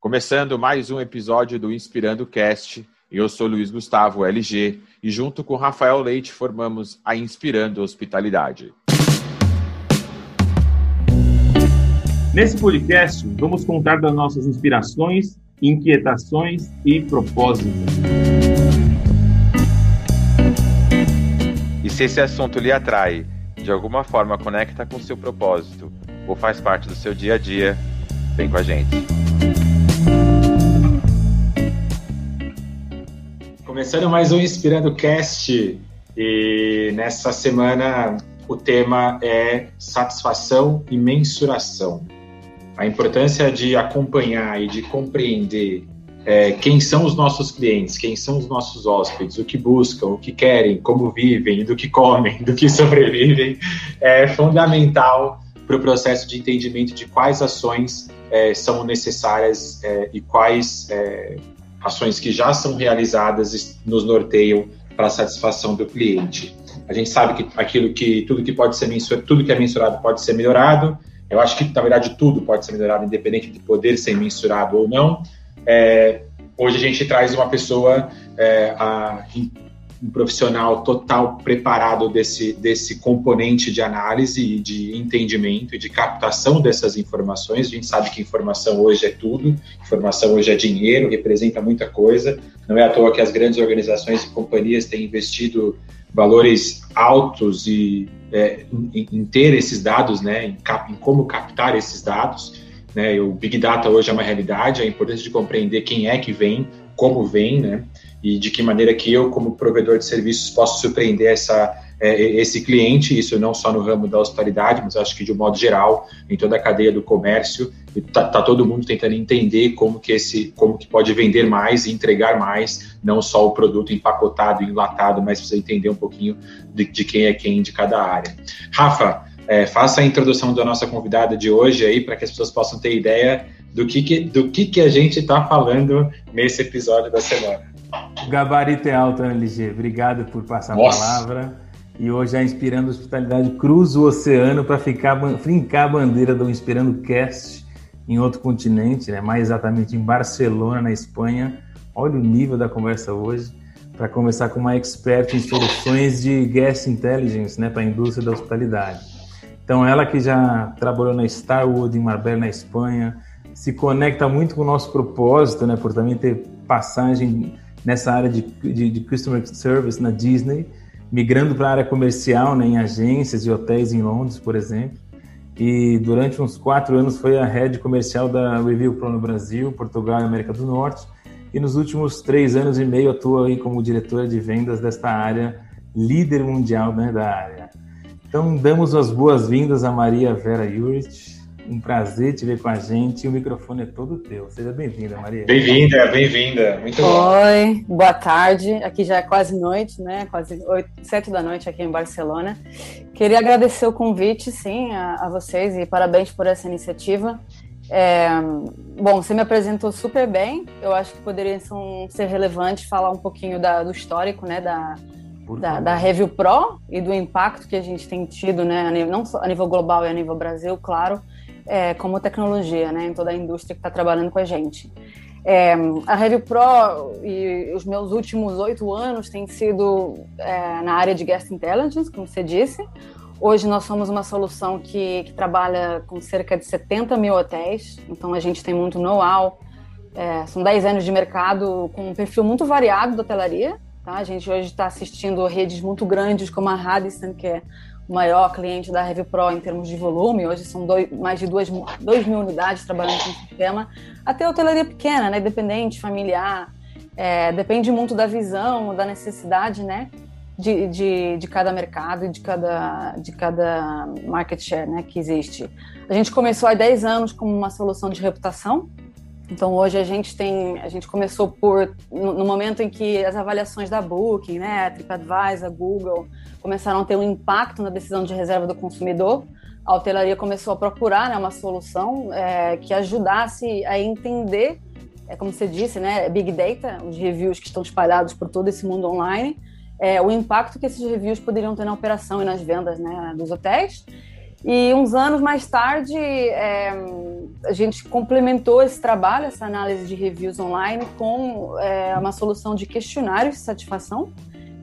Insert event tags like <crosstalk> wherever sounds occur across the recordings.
Começando mais um episódio do Inspirando Cast, eu sou Luiz Gustavo LG e junto com Rafael Leite formamos a Inspirando Hospitalidade. Nesse podcast, vamos contar das nossas inspirações, inquietações e propósitos. E se esse assunto lhe atrai, de alguma forma conecta com seu propósito ou faz parte do seu dia a dia, vem com a gente. Começando mais um Inspirando Cast e nessa semana o tema é satisfação e mensuração. A importância de acompanhar e de compreender é, quem são os nossos clientes, quem são os nossos hóspedes, o que buscam, o que querem, como vivem, do que comem, do que <laughs> sobrevivem, é fundamental para o processo de entendimento de quais ações é, são necessárias é, e quais é, ações que já são realizadas nos norteiam para a satisfação do cliente. A gente sabe que aquilo que tudo que pode ser mensurado, tudo que é mensurado pode ser melhorado. Eu acho que na verdade tudo pode ser melhorado, independente de poder ser mensurado ou não. É, hoje a gente traz uma pessoa é, a, um profissional total preparado desse, desse componente de análise e de entendimento e de captação dessas informações. A gente sabe que informação hoje é tudo, informação hoje é dinheiro, representa muita coisa. Não é à toa que as grandes organizações e companhias têm investido valores altos e, é, em, em, ter esses dados, né, em, cap, em como captar esses dados. Né, o Big Data hoje é uma realidade, a importância de compreender quem é que vem, como vem, né, e de que maneira que eu, como provedor de serviços, posso surpreender essa, é, esse cliente, isso não só no ramo da hospitalidade, mas acho que de um modo geral, em toda a cadeia do comércio, está tá todo mundo tentando entender como que esse, como que pode vender mais e entregar mais, não só o produto empacotado, enlatado, mas precisa entender um pouquinho de, de quem é quem de cada área. Rafa, é, faça a introdução da nossa convidada de hoje aí, para que as pessoas possam ter ideia do que, que do que, que a gente está falando nesse episódio da semana. Gabarito é alto, LG. Obrigado por passar Nossa. a palavra. E hoje a Inspirando Hospitalidade cruza o oceano para ficar fincar a bandeira do Inspirando Cast em outro continente, né? mais exatamente em Barcelona, na Espanha. Olha o nível da conversa hoje. Para começar com uma expert em soluções de guest intelligence né? para a indústria da hospitalidade. Então, ela que já trabalhou na Starwood, em Marbella, na Espanha, se conecta muito com o nosso propósito, né? por também ter passagem nessa área de, de, de customer service na Disney, migrando para a área comercial, né, em agências e hotéis em Londres, por exemplo. E durante uns quatro anos foi a head comercial da Review Pro no Brasil, Portugal e América do Norte. E nos últimos três anos e meio atua aí como diretora de vendas desta área, líder mundial né, da área. Então damos as boas-vindas a Maria Vera Jurich, um prazer te ver com a gente. O microfone é todo teu. Seja bem-vinda, Maria. Bem-vinda, bem-vinda. Muito bom. Oi, boa tarde. Aqui já é quase noite, né? Quase oito, sete da noite aqui em Barcelona. Queria agradecer o convite, sim, a, a vocês e parabéns por essa iniciativa. É, bom, você me apresentou super bem. Eu acho que poderia ser relevante falar um pouquinho da, do histórico, né? Da, da, da, Review Pro e do impacto que a gente tem tido, né, não só a nível global e a nível Brasil, claro, é, como tecnologia, né, em toda a indústria que está trabalhando com a gente. É, a Review Pro e os meus últimos oito anos têm sido é, na área de Guest Intelligence, como você disse. Hoje nós somos uma solução que, que trabalha com cerca de 70 mil hotéis, então a gente tem muito know-how. É, são 10 anos de mercado com um perfil muito variado da hotelaria. Tá? A gente hoje está assistindo redes muito grandes como a Radisson, que é maior cliente da Review Pro em termos de volume. Hoje são dois, mais de 2 mil unidades trabalhando com o sistema. Até a hotelaria pequena, né, independente, familiar. É, depende muito da visão, da necessidade, né? De, de, de, cada mercado e de cada, de cada market share né, que existe. A gente começou há 10 anos como uma solução de reputação. Então hoje a gente tem, a gente começou por no, no momento em que as avaliações da Booking, né, TripAdvisor, Google, começaram a ter um impacto na decisão de reserva do consumidor, a hotelaria começou a procurar né, uma solução é, que ajudasse a entender, é, como você disse, né, Big Data, os reviews que estão espalhados por todo esse mundo online, é, o impacto que esses reviews poderiam ter na operação e nas vendas né, dos hotéis. E uns anos mais tarde, é, a gente complementou esse trabalho, essa análise de reviews online, com é, uma solução de questionários de satisfação.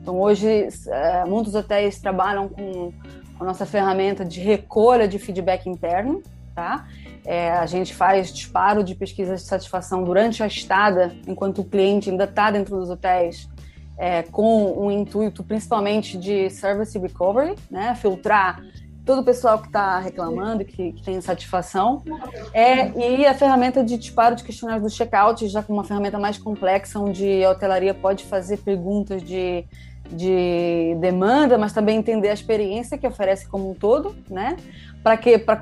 Então, hoje, é, muitos hotéis trabalham com a nossa ferramenta de recolha de feedback interno, tá? É, a gente faz disparo de pesquisa de satisfação durante a estada, enquanto o cliente ainda está dentro dos hotéis, é, com um intuito principalmente de service recovery, né? filtrar todo o pessoal que está reclamando, que, que tem insatisfação. É, e a ferramenta de disparo de questionários do checkout, já com uma ferramenta mais complexa, onde a hotelaria pode fazer perguntas de de demanda, mas também entender a experiência que oferece como um todo, né? Para que, para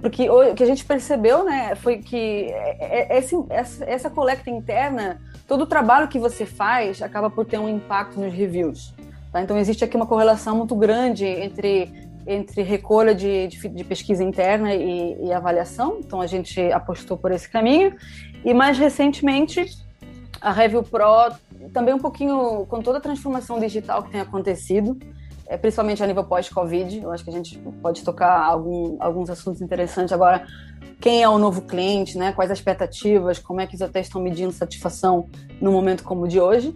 porque o que a gente percebeu, né, foi que é, é, esse, essa, coleta interna, todo o trabalho que você faz acaba por ter um impacto nos reviews. Tá? Então existe aqui uma correlação muito grande entre entre recolha de, de, de pesquisa interna e, e avaliação. Então a gente apostou por esse caminho e mais recentemente a Review Pro também um pouquinho com toda a transformação digital que tem acontecido, é, principalmente a nível pós-Covid. Eu acho que a gente pode tocar algum, alguns assuntos interessantes agora. Quem é o novo cliente, né? quais as expectativas, como é que os hotéis estão medindo satisfação no momento como o de hoje.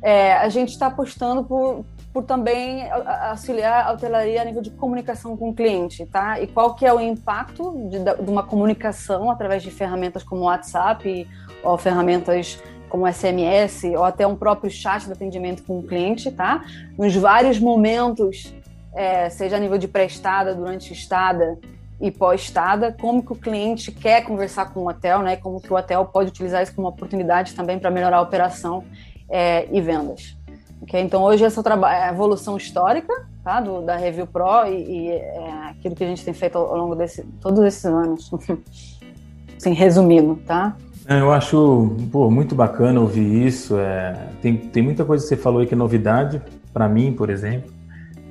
É, a gente está apostando por, por também auxiliar a hotelaria a nível de comunicação com o cliente, tá? E qual que é o impacto de, de uma comunicação através de ferramentas como o WhatsApp ou ferramentas como SMS ou até um próprio chat de atendimento com o cliente, tá? Nos vários momentos, é, seja a nível de pré-estada, durante estada e pós-estada, como que o cliente quer conversar com o hotel, né? Como que o hotel pode utilizar isso como uma oportunidade também para melhorar a operação é, e vendas. Okay? Então hoje essa é a evolução histórica, tá? Do, da Review Pro e, e é aquilo que a gente tem feito ao, longo de todos esses anos. <laughs> assim, resumindo, tá? É, eu acho pô, muito bacana ouvir isso. É, tem, tem muita coisa que você falou aí que é novidade, para mim, por exemplo.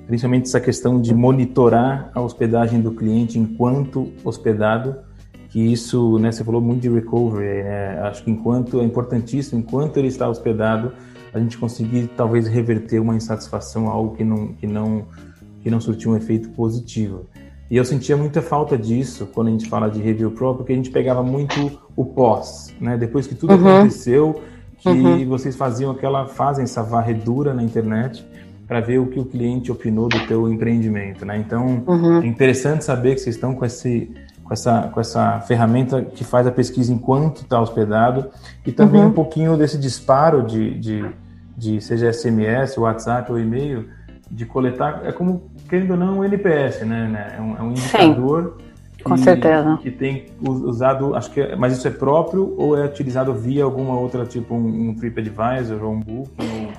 Principalmente essa questão de monitorar a hospedagem do cliente enquanto hospedado, que isso, né, você falou muito de recovery, né? Acho que enquanto é importantíssimo, enquanto ele está hospedado, a gente conseguir talvez reverter uma insatisfação, algo que não, que não, que não surtiu um efeito positivo. E eu sentia muita falta disso quando a gente fala de review pro, porque a gente pegava muito o pós, né? Depois que tudo uhum. aconteceu, que uhum. vocês faziam aquela, fazem essa varredura na internet para ver o que o cliente opinou do teu empreendimento, né? Então, uhum. é interessante saber que vocês estão com esse com essa, com essa ferramenta que faz a pesquisa enquanto está hospedado e também uhum. um pouquinho desse disparo de, de, de seja SMS, WhatsApp ou e-mail, de coletar, é como, querendo ou não, um NPS, né? né? É, um, é um indicador Sim, com certeza. que tem usado, acho que, é, mas isso é próprio ou é utilizado via alguma outra, tipo um, um TripAdvisor ou um Booking?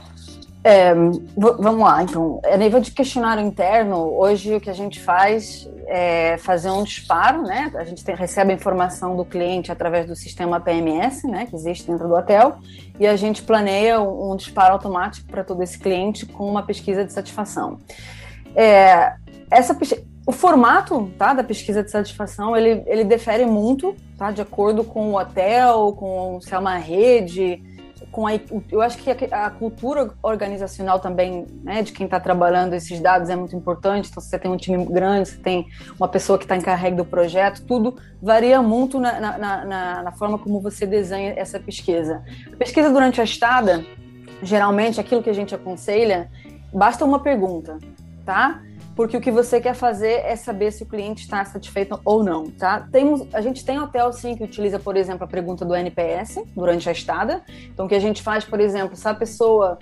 É, vamos lá, então, a nível de questionário interno, hoje o que a gente faz é fazer um disparo, né? A gente tem, recebe a informação do cliente através do sistema PMS, né, que existe dentro do hotel, e a gente planeia um, um disparo automático para todo esse cliente com uma pesquisa de satisfação. É, essa o formato tá, da pesquisa de satisfação ele, ele difere muito tá, de acordo com o hotel, com se é uma rede, com a, eu acho que a, a cultura organizacional também, né, de quem está trabalhando esses dados é muito importante. Então, se você tem um time grande, você tem uma pessoa que está encarregue do projeto, tudo varia muito na, na, na, na, forma como você desenha essa pesquisa. A pesquisa durante a estada, geralmente, aquilo que a gente aconselha, basta uma pergunta, tá? porque o que você quer fazer é saber se o cliente está satisfeito ou não, tá? Temos, a gente tem hotel sim que utiliza, por exemplo, a pergunta do NPS durante a estada. Então, o que a gente faz, por exemplo, se a pessoa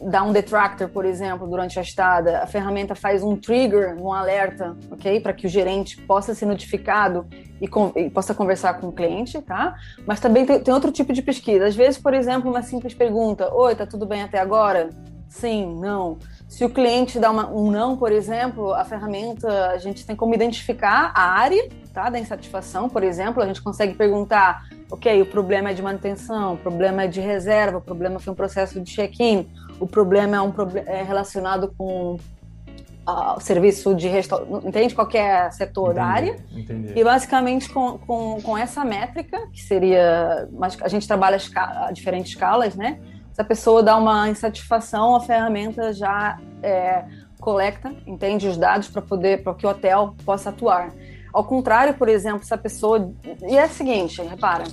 dá um detractor, por exemplo, durante a estada, a ferramenta faz um trigger, um alerta, ok? Para que o gerente possa ser notificado e, e, possa conversar com o cliente, tá? Mas também tem, tem outro tipo de pesquisa. Às vezes, por exemplo, uma simples pergunta: Oi, tá tudo bem até agora? Sim, não. Se o cliente dá uma, um não, por exemplo, a ferramenta, a gente tem como identificar a área tá, da insatisfação, por exemplo, a gente consegue perguntar, ok, o problema é de manutenção, o problema é de reserva, o problema foi um processo de check-in, o problema é, um, é relacionado com uh, o serviço de restaurante, entende? Qualquer setor entendi, da área. Entendi. E basicamente com, com, com essa métrica, que seria, a gente trabalha a diferentes escalas, né? Se a pessoa dá uma insatisfação, a ferramenta já é, coleta, entende os dados para poder para que o hotel possa atuar. Ao contrário, por exemplo, se a pessoa e é o seguinte, repara,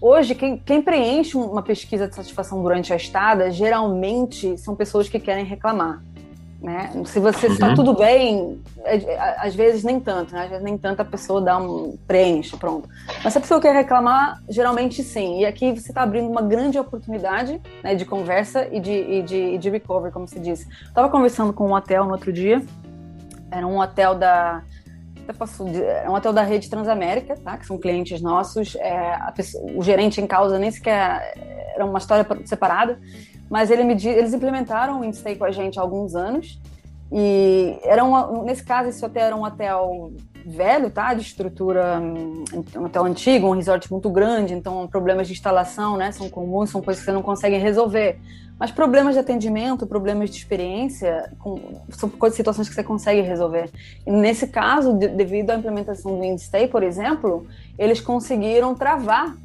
hoje quem, quem preenche uma pesquisa de satisfação durante a estada geralmente são pessoas que querem reclamar. Né? Se você está uhum. tudo bem, é, é, às vezes nem tanto, né? Às vezes nem tanto a pessoa dá um preenche, pronto. Mas se a pessoa quer reclamar, geralmente sim. E aqui você está abrindo uma grande oportunidade né, de conversa e de, e de, de recovery, como se diz. Estava conversando com um hotel no outro dia. Era um hotel da é um hotel da rede Transamérica, tá? Que são clientes nossos. É, pessoa, o gerente em causa nem sequer era uma história separada. Mas ele me, eles implementaram o InStay com a gente há alguns anos. E era uma, nesse caso, esse hotel era um hotel velho, tá? De estrutura, um hotel antigo, um resort muito grande, então problemas de instalação, né? São comuns, são coisas que você não consegue resolver. Mas problemas de atendimento, problemas de experiência, com, são coisas, situações que você consegue resolver. E nesse caso, de, devido à implementação do InStay, por exemplo, eles conseguiram travar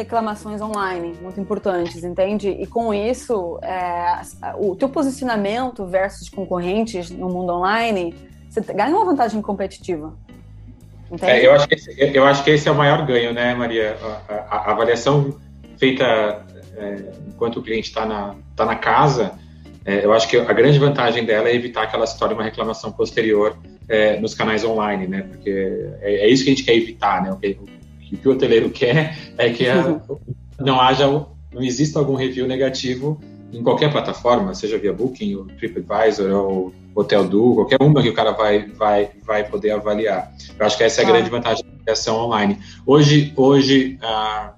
reclamações online muito importantes, entende? E com isso, é, o teu posicionamento versus concorrentes no mundo online, você ganha uma vantagem competitiva. É, eu, acho que esse, eu acho que esse é o maior ganho, né, Maria? A, a, a avaliação feita é, enquanto o cliente está na, tá na casa, é, eu acho que a grande vantagem dela é evitar que ela se torne uma reclamação posterior é, nos canais online, né? Porque é, é, isso que a gente quer evitar, né? O que, o que o hoteleiro quer é que a, <laughs> não haja, não exista algum review negativo em qualquer plataforma, seja via Booking, ou TripAdvisor, ou Hotel Do, qualquer uma que o cara vai, vai, vai poder avaliar. Eu acho que essa é a ah. grande vantagem da avaliação online. Hoje, hoje ah,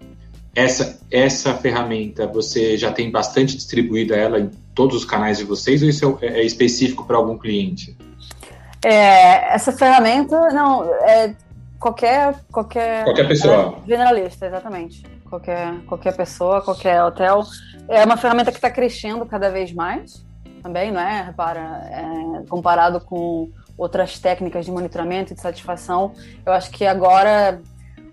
essa, essa ferramenta, você já tem bastante distribuída ela em todos os canais de vocês, ou isso é, é específico para algum cliente? É, essa ferramenta, não, é qualquer qualquer qualquer pessoa. é, generalista exatamente. Qualquer qualquer pessoa qualquer hotel. É uma ferramenta que está crescendo cada vez mais também não é? Repara é, comparado com outras técnicas de monitoramento e de satisfação eu acho que agora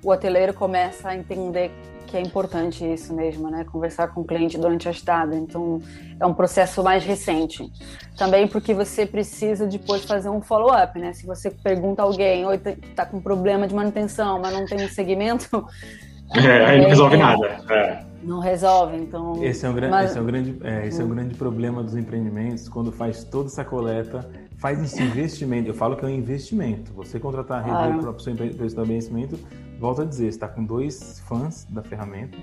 o hoteleiro começa a entender que é importante isso mesmo, né? Conversar com o cliente durante a estada. Então, é um processo mais recente. Também porque você precisa depois fazer um follow-up, né? Se você pergunta a alguém, oi, tá, tá com problema de manutenção, mas não tem um segmento... <laughs> É, aí não resolve nada. É. Não resolve, então... Esse é um grande, mas... esse é um grande, é, esse é um grande problema dos empreendimentos, quando faz toda essa coleta faz esse investimento. Eu falo que é um investimento. Você contratar a review para o seu estabelecimento, volta a dizer, está com dois fãs da ferramenta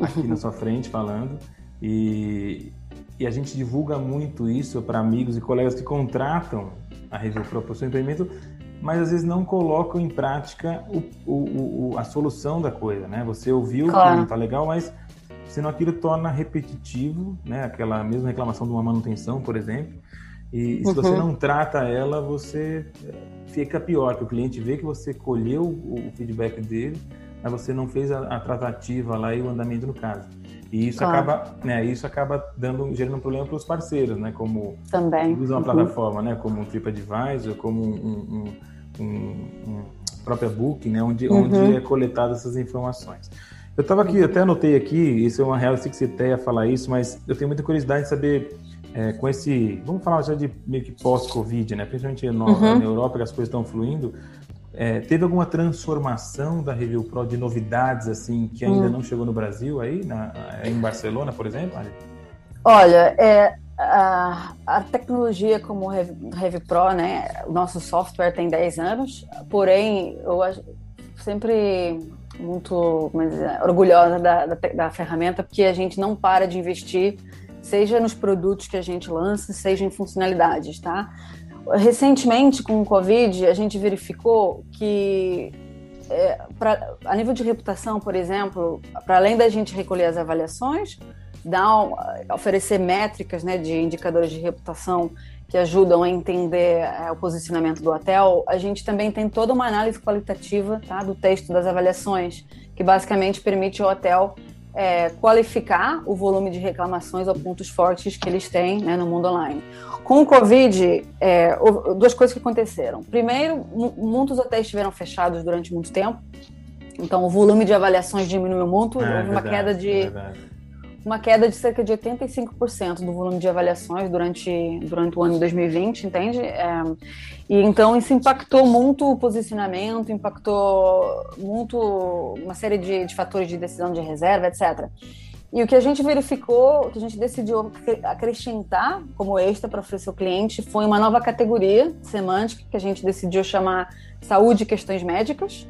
aqui na sua frente falando e, e a gente divulga muito isso para amigos e colegas que contratam a review para o seu empreendimento, mas às vezes não colocam em prática o, o, o, a solução da coisa, né? Você ouviu claro. que está legal, mas senão aquilo torna repetitivo, né? Aquela mesma reclamação de uma manutenção, por exemplo, e, se você uhum. não trata ela, você fica pior, que o cliente vê que você colheu o feedback dele, mas você não fez a, a tratativa lá e o andamento no caso. E isso claro. acaba, né, isso acaba dando, gerando um problema para os parceiros, né, como também usam a uhum. plataforma, né, como o TripAdvisor, como um, um, um, um própria Booking, né, onde, uhum. onde é coletadas essas informações. Eu estava aqui, até anotei aqui, isso é uma real, eu sei que você até ia falar isso, mas eu tenho muita curiosidade de saber é, com esse, vamos falar já de meio que pós-Covid, né? Principalmente no, uhum. na Europa, que as coisas estão fluindo. É, teve alguma transformação da Review Pro de novidades assim que ainda uhum. não chegou no Brasil aí, na, em Barcelona, por exemplo? Olha, é, a, a, tecnologia como Review Pro, né? O nosso software tem 10 anos, porém eu sempre muito mas, orgulhosa da, da, da ferramenta porque a gente não para de investir seja nos produtos que a gente lança, seja em funcionalidades, tá? Recentemente, com o Covid, a gente verificou que, é, pra, a nível de reputação, por exemplo, para além da gente recolher as avaliações, dar, oferecer métricas né, de indicadores de reputação que ajudam a entender é, o posicionamento do hotel, a gente também tem toda uma análise qualitativa tá, do texto das avaliações, que basicamente permite ao hotel é, qualificar o volume de reclamações ou pontos fortes que eles têm né, no mundo online. Com o Covid, é, duas coisas que aconteceram. Primeiro, muitos hotéis estiveram fechados durante muito tempo, então o volume de avaliações diminuiu muito, é, houve uma queda de. Uma queda de cerca de 85% do volume de avaliações durante, durante o ano de 2020, entende? É, e então isso impactou muito o posicionamento, impactou muito uma série de, de fatores de decisão de reserva, etc. E o que a gente verificou, o que a gente decidiu acrescentar como extra para oferecer ao cliente foi uma nova categoria semântica que a gente decidiu chamar Saúde e Questões Médicas,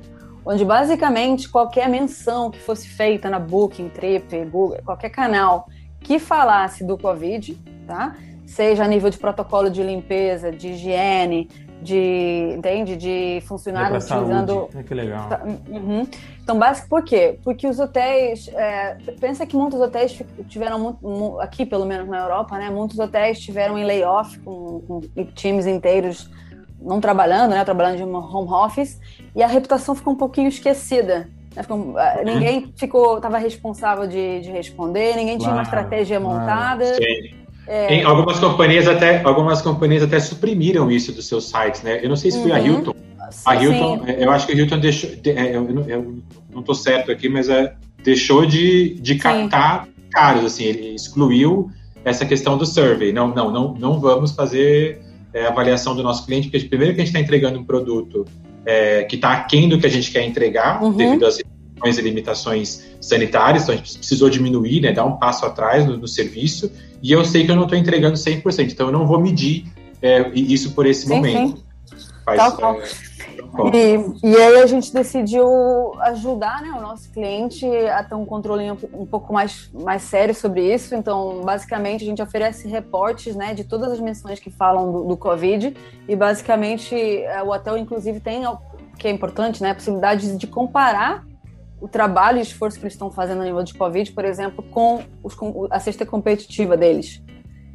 onde basicamente qualquer menção que fosse feita na Booking, Trip, Google, qualquer canal que falasse do Covid, tá? Seja a nível de protocolo de limpeza, de higiene, de, entende? De funcionários utilizando. É que legal. Tá, uhum. Então, básico, por quê? Porque os hotéis. É, pensa que muitos hotéis tiveram muito, aqui, pelo menos na Europa, né? Muitos hotéis tiveram em layoff com, com times inteiros não trabalhando, né? Trabalhando de home office, e a reputação ficou um pouquinho esquecida. Né, uhum. <laughs> Ninguém ficou, estava responsável de, de, responder, ninguém tinha uma estratégia montada. Sim. É... algumas companhias até algumas companhias até suprimiram isso dos seus sites, né? Eu não sei se foi uhum. a Hilton. A Hilton, sim. eu acho que a Hilton deixou, é, eu, eu não estou certo aqui, mas é, deixou de, de captar sim. caros, assim, ele excluiu essa questão do survey. Não, não, não, não vamos fazer é, avaliação do nosso cliente, porque primeiro que a gente está entregando um produto é, que está aquém do que a gente quer entregar, uhum. devido às restrições e limitações sanitárias, então a gente precisou diminuir, né, dar um passo atrás no, no serviço, e eu sei que eu não estou entregando 100%, então eu não vou medir é, isso por esse sim, momento. Sim. Faz, Tal, e, e, aí a gente decidiu ajudar né, o nosso cliente a ter um controle um, um, pouco mais, mais sério sobre isso. Então, basicamente, a gente oferece reportes né, de todas as menções que falam do, do Covid. E, basicamente, é, o hotel, inclusive, tem, que é importante, né, a possibilidade de comparar o trabalho e esforço que eles estão fazendo a nível de Covid, por exemplo, com, os, com a cesta competitiva deles.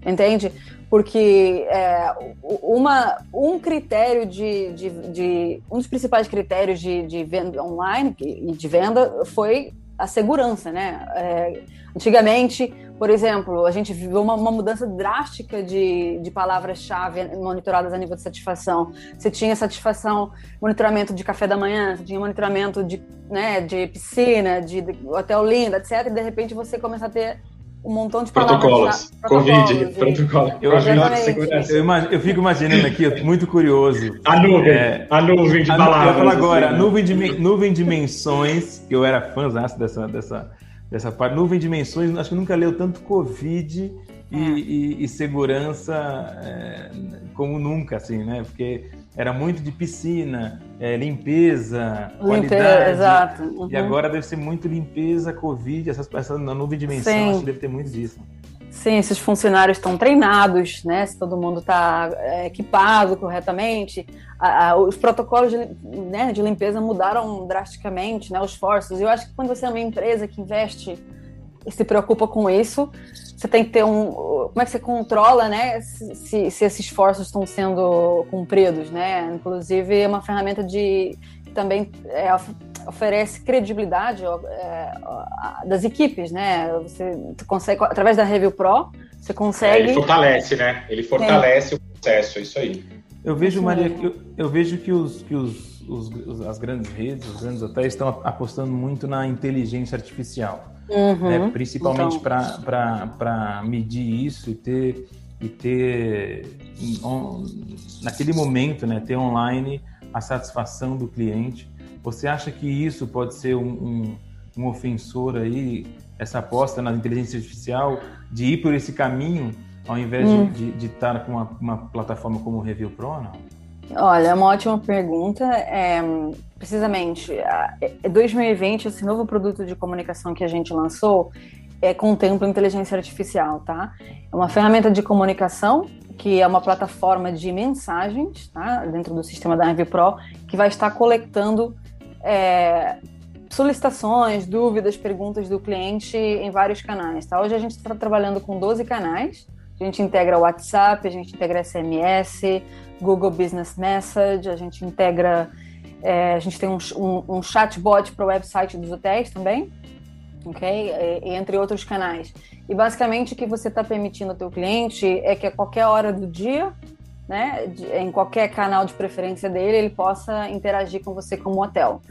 Entende? Porque é, uma, um critério de, de, de, Um dos principais critérios de, de venda online e de venda foi a segurança, né? É, antigamente, por exemplo, a gente viu uma, uma mudança drástica de, de palavras-chave monitoradas a nível de satisfação. Você tinha satisfação, monitoramento de café da manhã, você tinha monitoramento de, né, de piscina, de, de hotel lindo, etc. E de repente você começa a ter um montão de protocolos. Covid, protocolo. Eu, eu, eu, fico imaginando aqui, muito curioso. A nuvem, é, a nuvem de a, palavras. Eu falo agora, assim, né? nuvem, de, nuvem de menções, que eu era fãzão dessa, dessa, dessa parte. Nuvem de menções, acho que nunca leu tanto Covid e, e, e segurança é, como nunca, assim, né? Porque era muito de piscina, é, limpeza, limpeza, qualidade. Exato. Uhum. E agora deve ser muito limpeza, Covid, essas peças na nuvem dimensão, Sim. acho que deve ter muito disso. Sim, esses funcionários estão treinados, né? Se todo mundo está é, equipado corretamente, a, a, os protocolos de, né, de, limpeza mudaram drasticamente, né? Os esforços. Eu acho que quando você é uma empresa que investe e se preocupa com isso, você tem que ter um. Como é que você controla, né? Se, se, se esses esforços estão sendo cumpridos, né? Inclusive, é uma ferramenta de também é, oferece credibilidade é, das equipes, né? Você consegue, através da Review Pro, você consegue. É, ele fortalece, né? Ele fortalece o processo, é isso aí. Eu vejo, Maria, eu, eu vejo que, os, que os, os, as grandes redes, os grandes hotéis estão apostando muito na inteligência artificial uhum. né? principalmente então. para medir isso e ter, e ter on, naquele momento, né? ter online a satisfação do cliente. Você acha que isso pode ser um, um, um ofensor aí, essa aposta na inteligência artificial, de ir por esse caminho, ao invés hum. de, estar com uma, uma plataforma como o Review Pro, não? Olha, é uma ótima pergunta. É, precisamente, 2020, esse novo produto de comunicação que a gente lançou, é, contempla inteligência artificial, tá? É uma ferramenta de comunicação que é uma plataforma de mensagens, tá? Dentro do sistema da Envy Pro, que vai estar coletando é, solicitações, dúvidas, perguntas do cliente em vários canais, tá? Hoje a gente está trabalhando com 12 canais. A gente integra WhatsApp, a gente integra SMS, Google Business Message, a gente integra, é, a gente tem um, um, um chatbot para o website dos hotéis também, ok? E, entre outros canais. E basicamente o que você está permitindo ao teu cliente é que a qualquer hora do dia, né, em qualquer canal de preferência dele, ele possa interagir com você como hotel.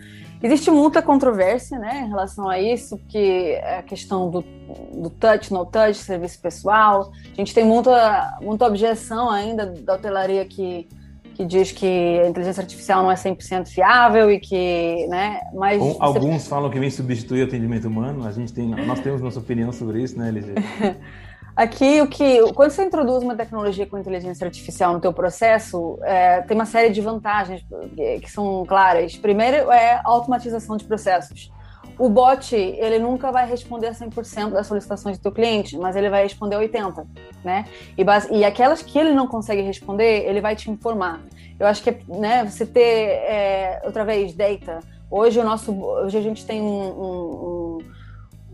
Existe muita controvérsia né, em relação a isso, que é a questão do, do touch, no touch, serviço pessoal. A gente tem muita, muita objeção ainda da hotelaria que, que diz que a inteligência artificial não é 100% fiável e que, né, mas... Bom, alguns falam que vem substituir o atendimento humano, a gente tem, nós temos nossa opinião sobre isso, né, LG? <laughs> Aqui, o que, quando você introduz uma tecnologia com inteligência artificial no teu processo, é, tem uma série de vantagens que são claras. Primeiro é a automatização de processos. O bot, ele nunca vai responder 100% das solicitações do teu cliente, mas ele vai responder 80%, né? E, base, e aquelas que ele não consegue responder, ele vai te informar. Eu acho que, né, você ter, é, outra vez, data. Hoje, o nosso, hoje a gente tem um, um,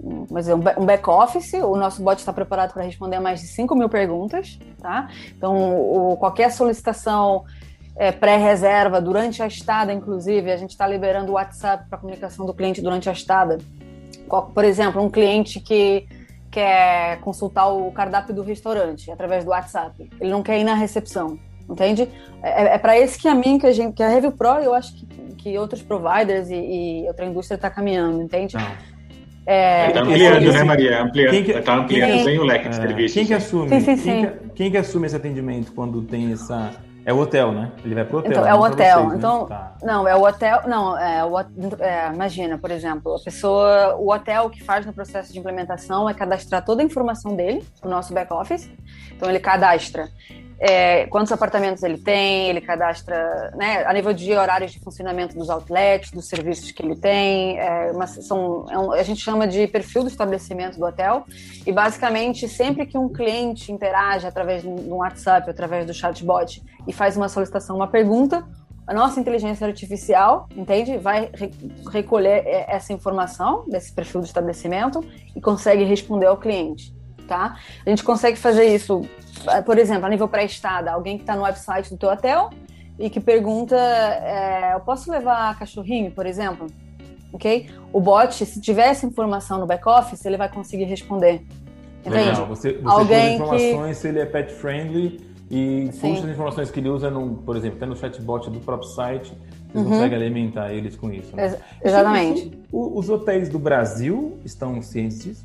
um mas é um back-office. O nosso bot está preparado para responder a mais de 5 mil perguntas, tá? Então, o, qualquer solicitação é, pré-reserva durante a estada, inclusive, a gente está liberando o WhatsApp para comunicação do cliente durante a estada. Por exemplo, um cliente que quer consultar o cardápio do restaurante através do WhatsApp, ele não quer ir na recepção, entende? É, é para esse caminho que a gente, que a Review Pro, eu acho que, que outros providers e, e outra indústria está caminhando, entende? Não. É, está ampliando, né, Maria? Ampliando, está ampliando quem, bem o leque de é, serviços. Quem que assume? Sim, sim, sim. Quem, que, quem, que, assume esse atendimento quando tem essa? É o hotel, né? Ele vai pro hotel. Então, é o hotel. Vocês, né? então, né? tá. não, é o hotel. Não, é, o, é, imagina, por exemplo, a pessoa, o hotel o que faz no processo de implementação é cadastrar toda a informação dele no nosso back office. Então ele cadastra é, quantos apartamentos ele tem, ele cadastra, né, a nível de horários de funcionamento dos outlets, dos serviços que ele tem, é uma, são, é um, a gente chama de perfil do estabelecimento do hotel, e basicamente sempre que um cliente interage através de um WhatsApp, através do chatbot, e faz uma solicitação, uma pergunta, a nossa inteligência artificial, entende? Vai re recolher é, essa informação desse perfil do estabelecimento e consegue responder ao cliente tá? A gente consegue fazer isso, por exemplo, a nível pré-estada, alguém que está no website do teu hotel e que pergunta, é, eu posso levar cachorrinho, por exemplo? Ok? O bot, se tiver essa informação no back-office, ele vai conseguir responder. Entende? Legal. Você, você Alguém informações que... se ele é pet friendly e puxa as informações que ele usa, no, por exemplo, até no chatbot do próprio site, você uhum. consegue alimentar eles com isso. Né? Ex exatamente. Isso, os hotéis do Brasil estão cientes disso?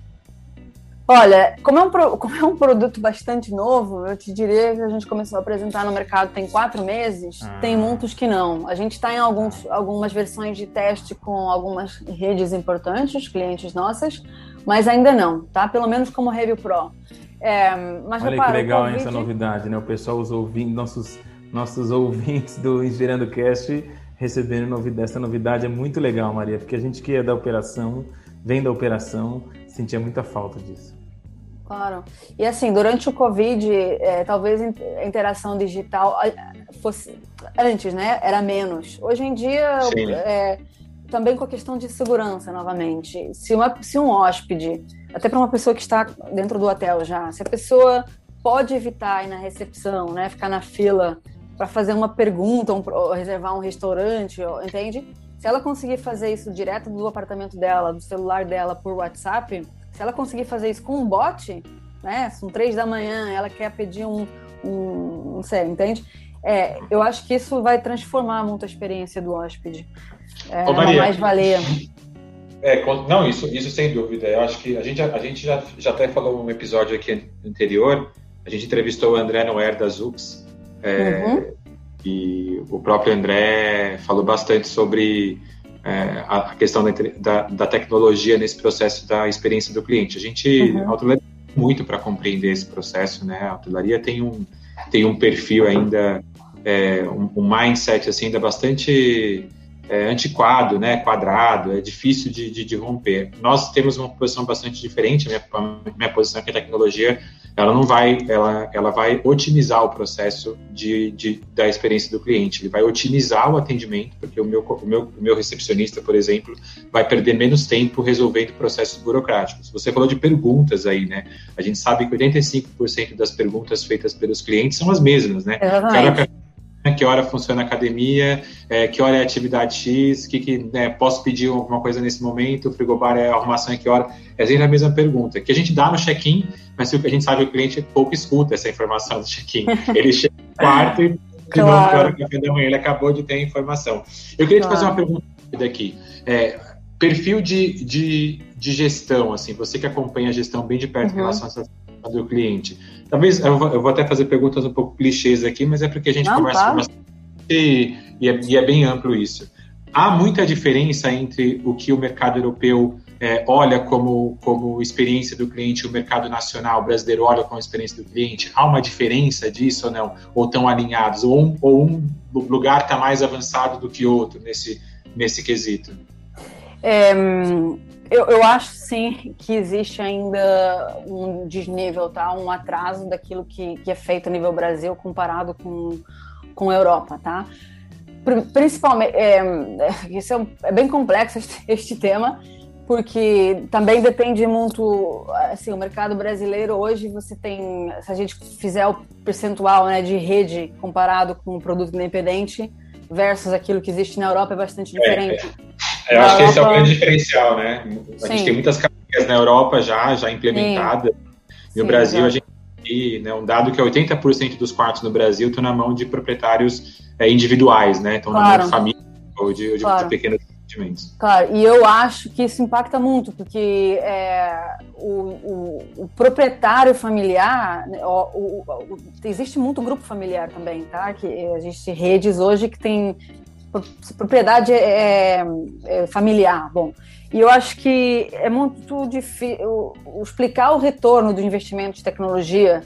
Olha, como é, um, <laughs> como é um produto bastante novo, eu te diria que a gente começou a apresentar no mercado tem quatro meses, ah. tem muitos que não. A gente está em alguns, algumas versões de teste com algumas redes importantes, clientes nossas, mas ainda não, tá? Pelo menos como Review Pro. É, mas Olha repara, que legal COVID... essa novidade, né? O pessoal, os ouvintes, nossos, nossos ouvintes do Inspirando Cast recebendo novidade, essa novidade é muito legal, Maria, porque a gente que é da operação, vem da operação, sentia muita falta disso. Claro. E assim, durante o Covid, é, talvez a interação digital fosse. Antes, né? Era menos. Hoje em dia, é, também com a questão de segurança, novamente. Se, uma, se um hóspede, até para uma pessoa que está dentro do hotel já, se a pessoa pode evitar ir na recepção, né? Ficar na fila para fazer uma pergunta, um, reservar um restaurante, entende? Se ela conseguir fazer isso direto do apartamento dela, do celular dela, por WhatsApp, se ela conseguir fazer isso com um bot, né? São três da manhã, ela quer pedir um, um não sei, entende? É, eu acho que isso vai transformar muito a experiência do hóspede. É, Ô, Maria, mais valer. É, não, isso, isso sem dúvida. Eu acho que a gente, a gente já, já até falou um episódio aqui anterior. A gente entrevistou o André Noer da Zux. É, uhum. E o próprio André falou bastante sobre é, a questão da, da, da, tecnologia nesse processo da experiência do cliente. A gente, uhum. a hotelaria tem muito para compreender esse processo, né? A hotelaria tem um, tem um perfil ainda, é, um, um, mindset assim, ainda bastante é, antiquado, né? Quadrado, é difícil de, de, de, romper. Nós temos uma posição bastante diferente, minha, minha posição é que a tecnologia ela não vai, ela, ela vai otimizar o processo de, de, da experiência do cliente, ele vai otimizar o atendimento, porque o meu, o, meu, o meu recepcionista, por exemplo, vai perder menos tempo resolvendo processos burocráticos. Você falou de perguntas aí, né? A gente sabe que 85% das perguntas feitas pelos clientes são as mesmas, né? Cada, né, que hora funciona a academia, é, que hora é a atividade X, que, que né, posso pedir alguma coisa nesse momento, o frigobar é a arrumação em que hora? É sempre a mesma pergunta, que a gente dá no check-in, mas a gente sabe que o cliente pouco escuta essa informação do check-in. <laughs> Ele chega no quarto e de claro. novo, hora café da manhã, ele acabou de ter a informação. Eu queria claro. te fazer uma pergunta aqui. É, perfil de, de, de, gestão, assim, você que acompanha a gestão bem de perto uhum. em relação a do cliente. Talvez eu vou, até fazer perguntas um pouco clichês aqui, mas é porque a gente Não, conversa tá. e, e, é, e é bem amplo isso. Há muita diferença entre o que o mercado europeu é, olha como, como experiência do cliente, o mercado nacional brasileiro olha como experiência do cliente? Há uma diferença disso ou não? Ou estão alinhados? Ou um, ou um lugar está mais avançado do que outro nesse, nesse quesito? É, eu, eu, acho sim que existe ainda um desnível, tá? um atraso daquilo que, que é feito a nível Brasil comparado com, com a Europa. Tá? Principalmente, é, isso é, é bem complexo este, <laughs> este tema, porque também depende muito, assim, o mercado brasileiro hoje você tem, se a gente fizer o percentual né, de rede comparado com o produto independente versus aquilo que existe na Europa é bastante é, diferente. É, é. Eu acho Europa... que esse é o grande diferencial, né? A Sim. gente tem muitas categorias na Europa já, já implementadas. Sim. No Brasil, exato. a gente tem né, um dado que é 80% dos quartos no Brasil estão na mão de proprietários é, individuais, né? Estão claro. na mão de família ou de, ou de claro. pequenas investimentos. Claro, e eu acho que isso impacta muito, porque é, o, o, o, proprietário familiar, né, o, existe muito grupo familiar também, tá? Que existe redes hoje que tem propriedade é, é, familiar, bom. E eu acho que é muito difícil explicar o retorno do investimento de tecnologia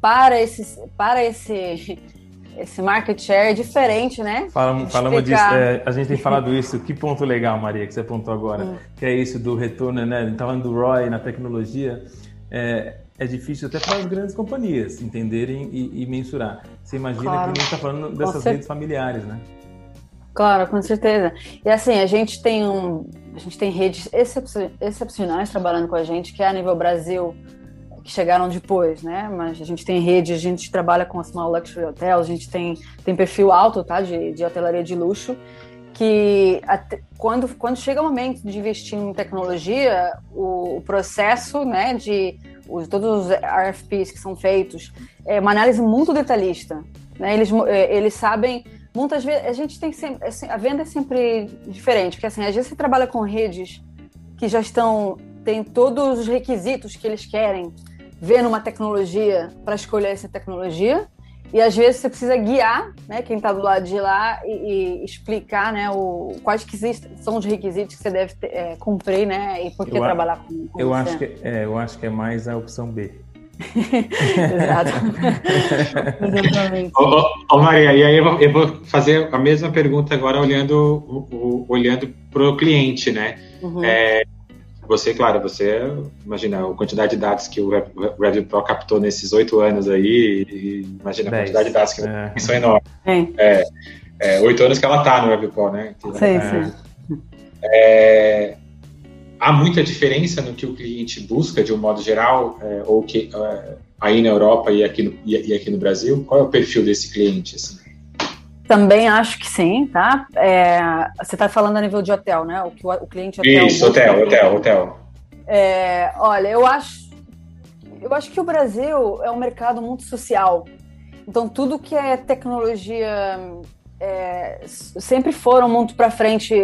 para esse, para esse <laughs> esse market share é diferente, né? Falamos, falamos disso, é, a gente tem falado isso. Que ponto legal, Maria, que você apontou agora, hum. que é isso do retorno, né? Tá falando do ROI na tecnologia. É, é difícil até para as grandes companhias entenderem e, e mensurar. Você imagina claro. que a gente está falando dessas redes familiares, né? Claro, com certeza. E assim, a gente tem um, a gente tem redes excepcionais trabalhando com a gente, que é a nível Brasil, que chegaram depois, né? Mas a gente tem rede, a gente trabalha com a Small Luxury Hotels, a gente tem, tem perfil alto, tá? De, de hotelaria de luxo, que até, quando, quando chega o momento de investir em tecnologia, o, o processo, né? De os, todos os RFPs que são feitos, é uma análise muito detalhista, né? Eles, é, eles sabem muitas vezes a gente tem sempre assim, a venda é sempre diferente porque assim às vezes você trabalha com redes que já estão tem todos os requisitos que eles querem ver numa tecnologia para escolher essa tecnologia. E às vezes você precisa guiar né, quem está do lado de lá e, e, explicar né, o, quais que são os requisitos que você deve ter, é, cumprir né, e por que eu trabalhar com, com eu Acho que, é, eu acho que é mais a opção B. <laughs> Exato. <laughs> Exatamente. Ô, ô, Maria, e aí eu vou, eu vou, fazer a mesma pergunta agora olhando, olhando para o cliente, né? Uhum. É, você, claro, você imagina a quantidade de dados que o Review Pro captou nesses oito anos aí, e imagina a quantidade de dados que é. são enormes. É. é, oito anos que ela está no Review Pro, né? Sim, é, sim. É, há muita diferença no que o cliente busca, de um modo geral, é, ou que é, aí na Europa e aqui, no, e, e aqui no Brasil? Qual é o perfil desse cliente? Assim? Também acho que sim, tá? É, você está falando a nível de hotel, né? O que o, o cliente hotel. Isso, hotel, hotel, hotel. É, olha, eu acho, eu acho que o Brasil é um mercado muito social. Então tudo que é tecnologia é, sempre foram muito para frente.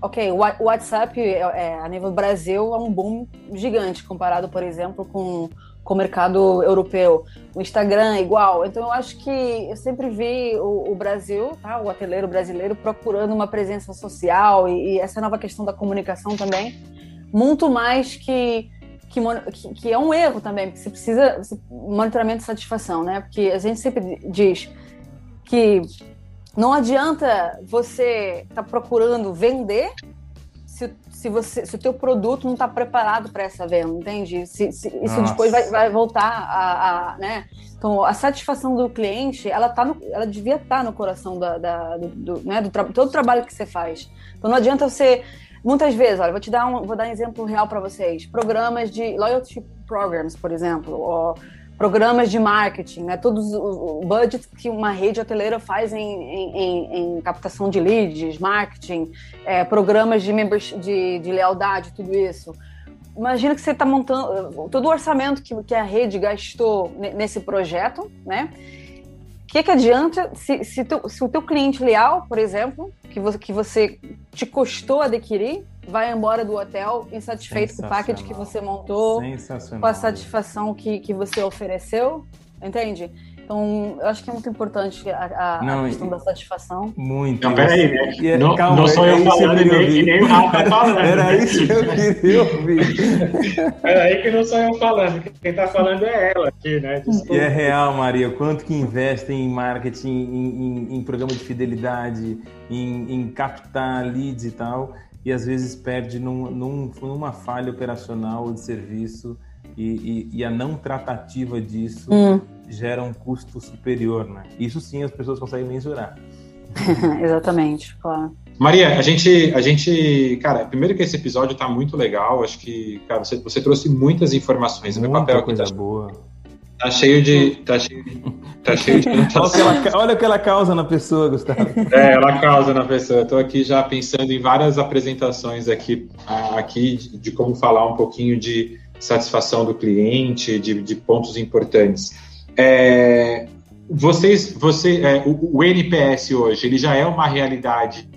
Ok, o WhatsApp é, é, a nível Brasil é um boom gigante comparado, por exemplo, com com o mercado europeu. O Instagram é igual. Então, eu acho que eu sempre vi o, o Brasil, tá? o hoteleiro brasileiro, procurando uma presença social e, e, essa nova questão da comunicação também, muito mais que, que, que é um erro também, porque você precisa monitoramento de satisfação, né? Porque a gente sempre diz que não adianta você estar tá procurando vender se, se, você, se o teu produto não está preparado para essa venda, entende? Se, se isso depois vai, vai voltar a, a, né? Então, a satisfação do cliente, ela, tá no, ela devia estar tá no coração da, da do, do, né, do todo o trabalho que você faz. Então, não adianta você... Muitas vezes, olha, vou te dar um, vou dar um exemplo real para vocês. Programas de loyalty programs, por exemplo, ou programas de marketing, né? Todos o budget que uma rede hoteleira faz em, em, em captação de leads, marketing, é, programas de, de, de lealdade, tudo isso. Imagina que você está montando todo o orçamento que, que a rede gastou nesse projeto, né? que, que adianta se, se, se o teu cliente leal, por exemplo, que você, que você te custou adquirir, vai embora do hotel insatisfeito com o package que você montou, com a satisfação que, que você ofereceu, entende? Então, eu acho que é muito importante a, a, não, questão da satisfação. Muito. Não, peraí, né? É, não, calma, não sou eu falando, nem, nem o Rafa falando. Era isso que eu queria ouvir. Peraí que não sou eu falando, quem está falando é ela aqui, né? Desculpa. E é real, Maria, quanto que investem em marketing, em, em, em programa de fidelidade, em, em captar leads e tal, e às vezes perde num, num, numa falha operacional de serviço e, e, e a não tratativa disso hum. gera um custo superior, né? Isso sim as pessoas conseguem mensurar. <laughs> Exatamente, claro. Maria, a gente, a gente, cara, primeiro que esse episódio tá muito legal, acho que, cara, você, você trouxe muitas informações. Muita meu papel coisa tá, boa. Tá cheio de, tá cheio, tá cheio de olha, olha o que ela causa na pessoa, Gustavo. É, ela causa na pessoa. Estou aqui já pensando em várias apresentações aqui, aqui de, de como falar um pouquinho de satisfação do cliente, de, de pontos importantes. É, vocês, você, é, o, o, NPS hoje, ele já é uma realidade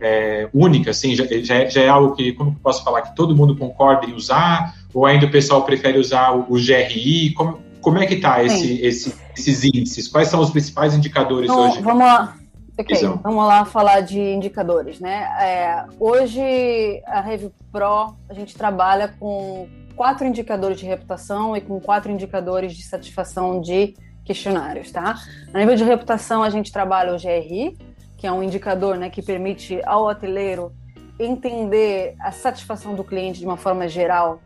é, única, assim, já, já, já, é algo que, como posso falar, que todo mundo concorda em usar, ou ainda o pessoal prefere usar o, o GRI? Como, como é que está esse, esse, esses índices? Quais são os principais indicadores então, hoje? Vamos lá. Ok, vamos lá falar de indicadores, né? É, hoje a Review Pro a gente trabalha com quatro indicadores de reputação e com quatro indicadores de satisfação de questionários, tá? A nível de reputação, a gente trabalha o GRI, que é um indicador né, que permite ao hoteleiro entender a satisfação do cliente de uma forma geral,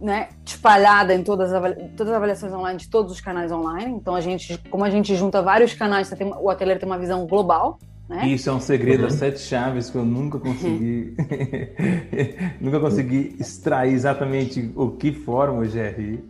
né, espalhada em todas as, todas as avaliações online de todos os canais online. Então, a gente, como a gente junta vários canais, tem, o hoteleiro tem uma visão global né? Isso é um segredo uhum. sete chaves que eu nunca consegui <laughs> nunca consegui extrair exatamente o que forma o GRI.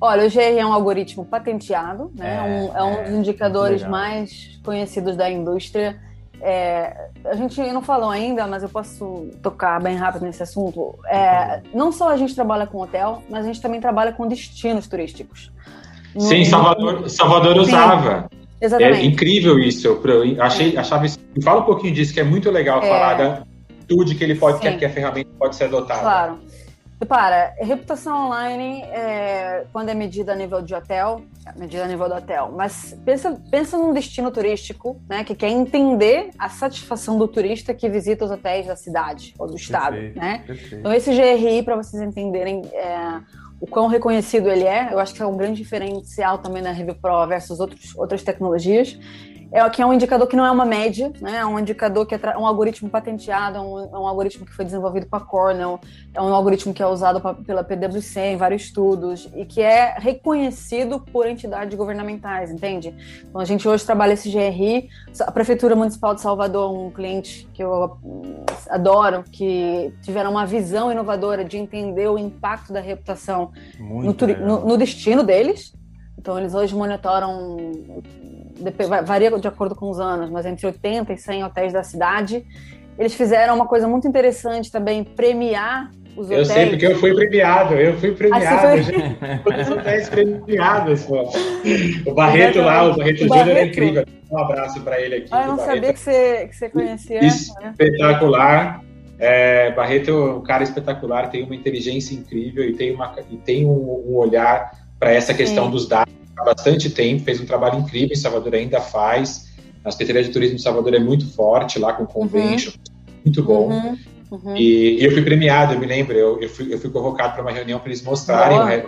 Olha, o GRI é um algoritmo patenteado, né? É, um, é um é, dos indicadores mais conhecidos da indústria. É, a gente não falou ainda, mas eu posso tocar bem rápido nesse assunto. É, não só a gente trabalha com hotel, mas a gente também trabalha com destinos turísticos. Sim, Salvador, Salvador usava. Exatamente. É incrível isso. Eu, achei, é. achava isso. Fala um pouquinho disso, que é muito legal é. falar da tudo que ele pode, que, que, a ferramenta pode ser adotada. Claro. Para, reputação online, é, quando é medida a nível de hotel, é medida a nível do hotel, mas pensa, pensa num destino turístico, né, que quer entender a satisfação do turista que visita os hotéis da cidade ou do estado, perfeito, né? Perfeito. Então esse GRI, para vocês entenderem é, o quão reconhecido ele é. Eu acho que é um grande diferencial também na Review Pro versus outros, outras tecnologias é, que é um indicador que não é uma média, né? É um indicador que é um algoritmo patenteado, é um, é um, algoritmo que foi desenvolvido com a Cornell, é um algoritmo que é usado pra, pela PwC em vários estudos e que é reconhecido por entidades governamentais, entende? Então a gente hoje trabalha esse GRI, a Prefeitura Municipal de Salvador, um cliente que eu adoro, que tiveram uma visão inovadora de entender o impacto da reputação no, no, no destino deles, então, eles hoje monitoram varia de acordo com os anos, mas entre 80 e 100 hotéis da cidade. Eles fizeram uma coisa muito interessante também, premiar os hotéis. Eu sei porque eu fui premiado, eu fui premiado. Ah, foi... Os hotéis premiados, pô. O Barreto lá, o Barreto, Júnior é incrível. Um abraço para ele aqui. Ah, eu não sabia que você, que você conhecia. Espetacular. É, Barreto é um cara espetacular, tem uma inteligência incrível e tem, uma, e tem um, um olhar para essa questão Sim. dos dados há bastante tempo, fez um trabalho incrível em Salvador, ainda faz. A Secretaria de Turismo de Salvador é muito forte lá com o convention, uhum. muito bom. Uhum. Uhum. E, e, eu fui premiado, eu me lembro, eu, eu, fui, eu fui convocado para uma reunião para eles mostrarem né,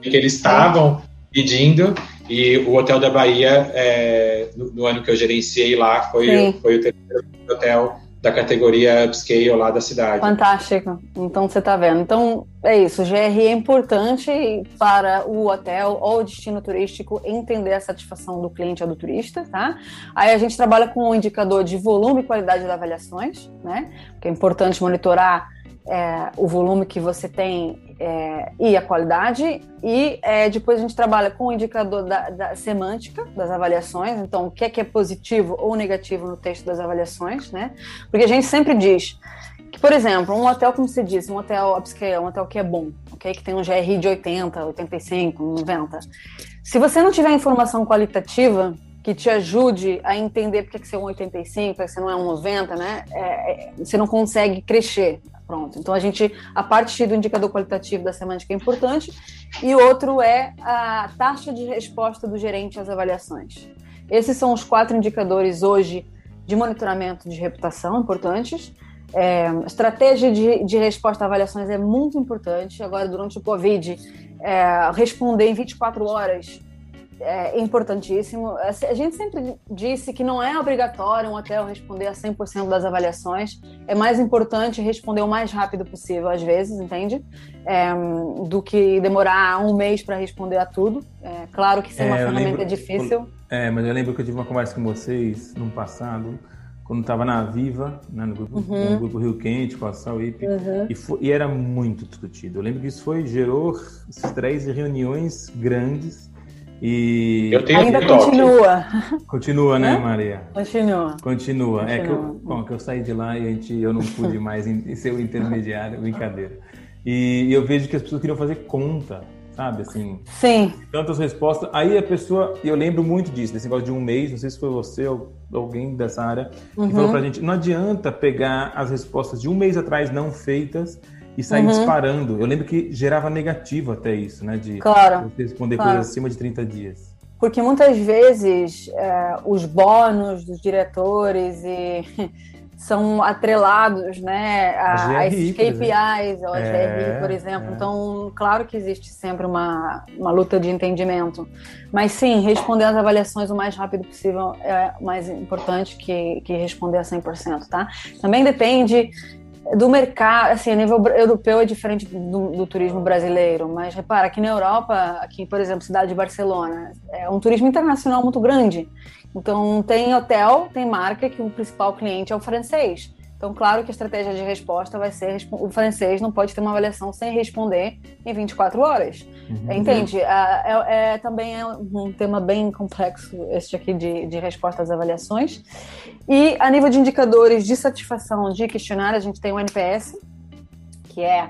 que eles estavam pedindo e o Hotel da Bahia, é, no, no, ano que eu gerenciei lá, foi, foi o terceiro hotel da categoria upscale lá da cidade. Fantástico. Então você está vendo. Então é isso. O GRI é importante para o hotel ou o destino turístico entender a satisfação do cliente ou do turista, tá? Aí a gente trabalha com o um indicador de volume e qualidade das avaliações, né? Porque é importante monitorar é, o volume que você tem é, e a qualidade. E é, depois a gente trabalha com o indicador da, da, semântica das avaliações, então o que é que é positivo ou negativo no texto das avaliações, né? Porque a gente sempre diz que, por exemplo, um hotel, como você disse, um hotel upscale, um hotel que é bom, ok? Que tem um GRI de 80, 85, 90. Se você não tiver informação qualitativa que te ajude a entender porque que você é um 85, porque você não é um 90, né? É, é, você não consegue crescer. Pronto. Então a gente, a parte do indicador qualitativo da semântica é importante e outro é a taxa de resposta do gerente às avaliações. Esses são os quatro indicadores hoje de monitoramento de reputação importantes. É, estratégia de, de, resposta a avaliações é muito importante. Agora, durante o Covid, é, responder em 24 horas é importantíssimo. A gente sempre disse que não é obrigatório um hotel responder a 100% das avaliações. É mais importante responder o mais rápido possível, às vezes, entende? É, do que demorar um mês para responder a tudo. É, claro que sem é, uma ferramenta lembro, é difícil. É, mas eu lembro que eu tive uma conversa com vocês no passado, quando estava na Viva, né, no, grupo, uhum. no grupo Rio Quente, com a Sauip, uhum. e, foi, e era muito discutido. Eu lembro que isso foi, gerou estresse e reuniões grandes e ainda continua. Continua, né, Maria? Continua. Continua. Continua. É que eu, bom, que eu saí de lá e a gente, eu não pude mais ser o intermediário, <laughs> brincadeira. E, eu vejo que as pessoas queriam fazer conta, sabe? Assim. Sim. Tantas respostas. Aí a pessoa, eu lembro muito disso, desse negócio de um mês, não sei se foi você ou alguém dessa área, uhum. que falou pra gente: não adianta pegar as respostas de um mês atrás não feitas e sair uhum. disparando. Eu lembro que gerava negativo até isso, né? De claro, você responder claro. coisas acima de 30 dias. Porque muitas vezes é, os bônus dos diretores e <laughs> são atrelados né, a, a esses KPIs, ou a é, GRI, por exemplo. É. Então, claro que existe sempre uma, uma luta de entendimento. Mas sim, responder às avaliações o mais rápido possível é mais importante que, que responder a 100%, tá? Também depende do mercado, assim, a nível europeu é diferente do, do, turismo brasileiro, mas repara, aqui na Europa, aqui, por exemplo, cidade de Barcelona, é um turismo internacional muito grande. Então, tem hotel, tem marca que o principal cliente é o francês. Então, claro que a estratégia de resposta vai ser o francês não pode ter uma avaliação sem responder em 24 horas. Uhum. Entende? É, é, é, também é um tema bem complexo este aqui de, de resposta às avaliações. E a nível de indicadores de satisfação de questionário, a gente tem o NPS, que é,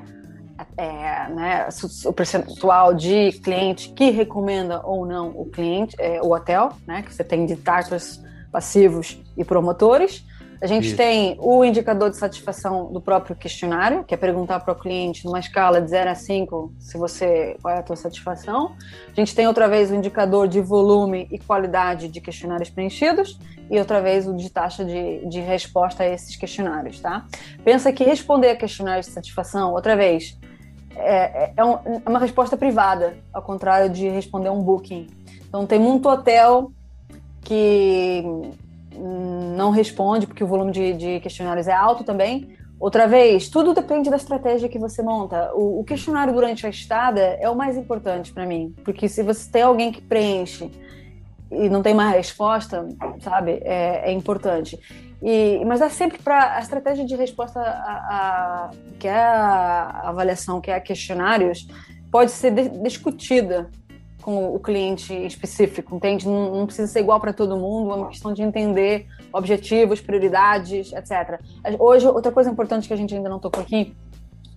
é né, o percentual de cliente que recomenda ou não o cliente, é, o hotel, né, que você tem de taxas passivos e promotores. A gente Isso. tem o indicador de satisfação do próprio questionário, que é perguntar para o cliente numa escala de 0 a 5 se você qual é a tua satisfação. A gente tem outra vez o indicador de volume e qualidade de questionários preenchidos e outra vez o de taxa de, de resposta a esses questionários, tá? Pensa que responder a questionários de satisfação, outra vez, é, é, é, um, é uma resposta privada, ao contrário de responder um booking. Então tem muito hotel que não responde porque o volume de, de, questionários é alto também. Outra vez, tudo depende da estratégia que você monta. O, o questionário durante a estada é o mais importante para mim, porque se você tem alguém que preenche e não tem mais resposta, sabe, é, é importante. E, mas dá sempre para a estratégia de resposta a, a, que é a avaliação, que é a questionários, pode ser de, discutida com o cliente específico, entende? Não, não precisa ser igual para todo mundo, é uma questão de entender objetivos, prioridades, etc. Hoje, outra coisa importante que a gente ainda não tocou aqui,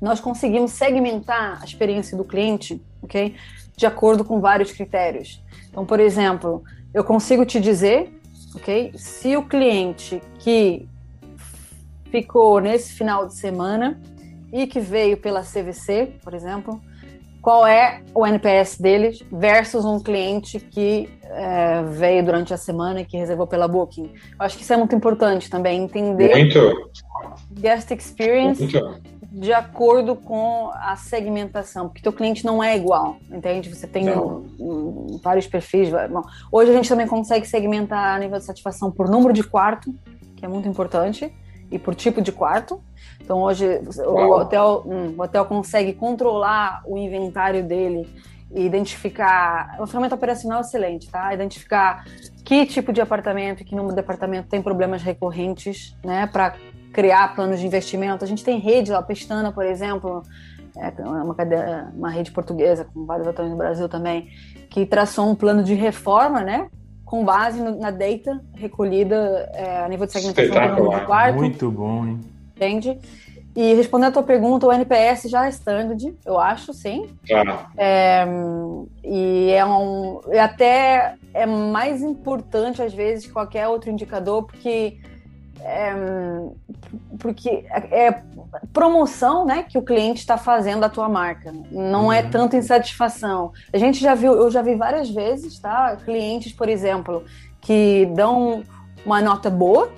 nós conseguimos segmentar a experiência do cliente, ok? De acordo com vários critérios. Então, por exemplo, eu consigo te dizer, ok? Se o cliente que ficou nesse final de semana e que veio pela CVC, por exemplo, qual é o NPS deles versus um cliente que é, veio durante a semana e que reservou pela Booking. Eu acho que isso é muito importante também, entender muito. guest experience muito. de acordo com a segmentação, porque teu cliente não é igual, entende? Você tem um, vários perfis. Bom, hoje a gente também consegue segmentar a nível de satisfação por número de quarto, que é muito importante, e por tipo de quarto. Então hoje o hotel, hum, o hotel consegue controlar o inventário dele e identificar. Uma ferramenta operacional excelente, tá? Identificar que tipo de apartamento e que número de apartamento tem problemas recorrentes, né? Para criar planos de investimento. A gente tem rede, a Pestana, por exemplo, é uma, cadeia, uma rede portuguesa com vários hotéis no Brasil também, que traçou um plano de reforma, né? Com base no, na data recolhida é, a nível de segmentação do quarto. Muito bom, hein? Entende? E respondendo a tua pergunta, o NPS já é standard, eu acho, sim. Claro. É, e é um. E até é mais importante, às vezes, que qualquer outro indicador, porque. É, porque é promoção né, que o cliente está fazendo da tua marca, não é uhum. tanto insatisfação. A gente já viu, eu já vi várias vezes, tá? Clientes, por exemplo, que dão uma nota boa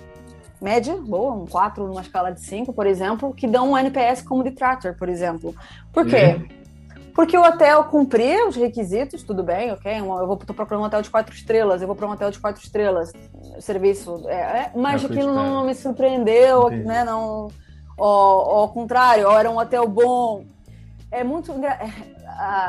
média, boa, um 4 numa escala de 5, por exemplo, que dão um NPS como detractor, por exemplo. Por quê? Uhum. Porque o hotel cumpria os requisitos, tudo bem, ok? Eu vou tô procurando um hotel de quatro estrelas, eu vou para um hotel de quatro estrelas, serviço, é, é, mas aquilo não, não, me surpreendeu, Entendi. né? Não, ou, ao contrário, ou era um hotel bom. É muito é,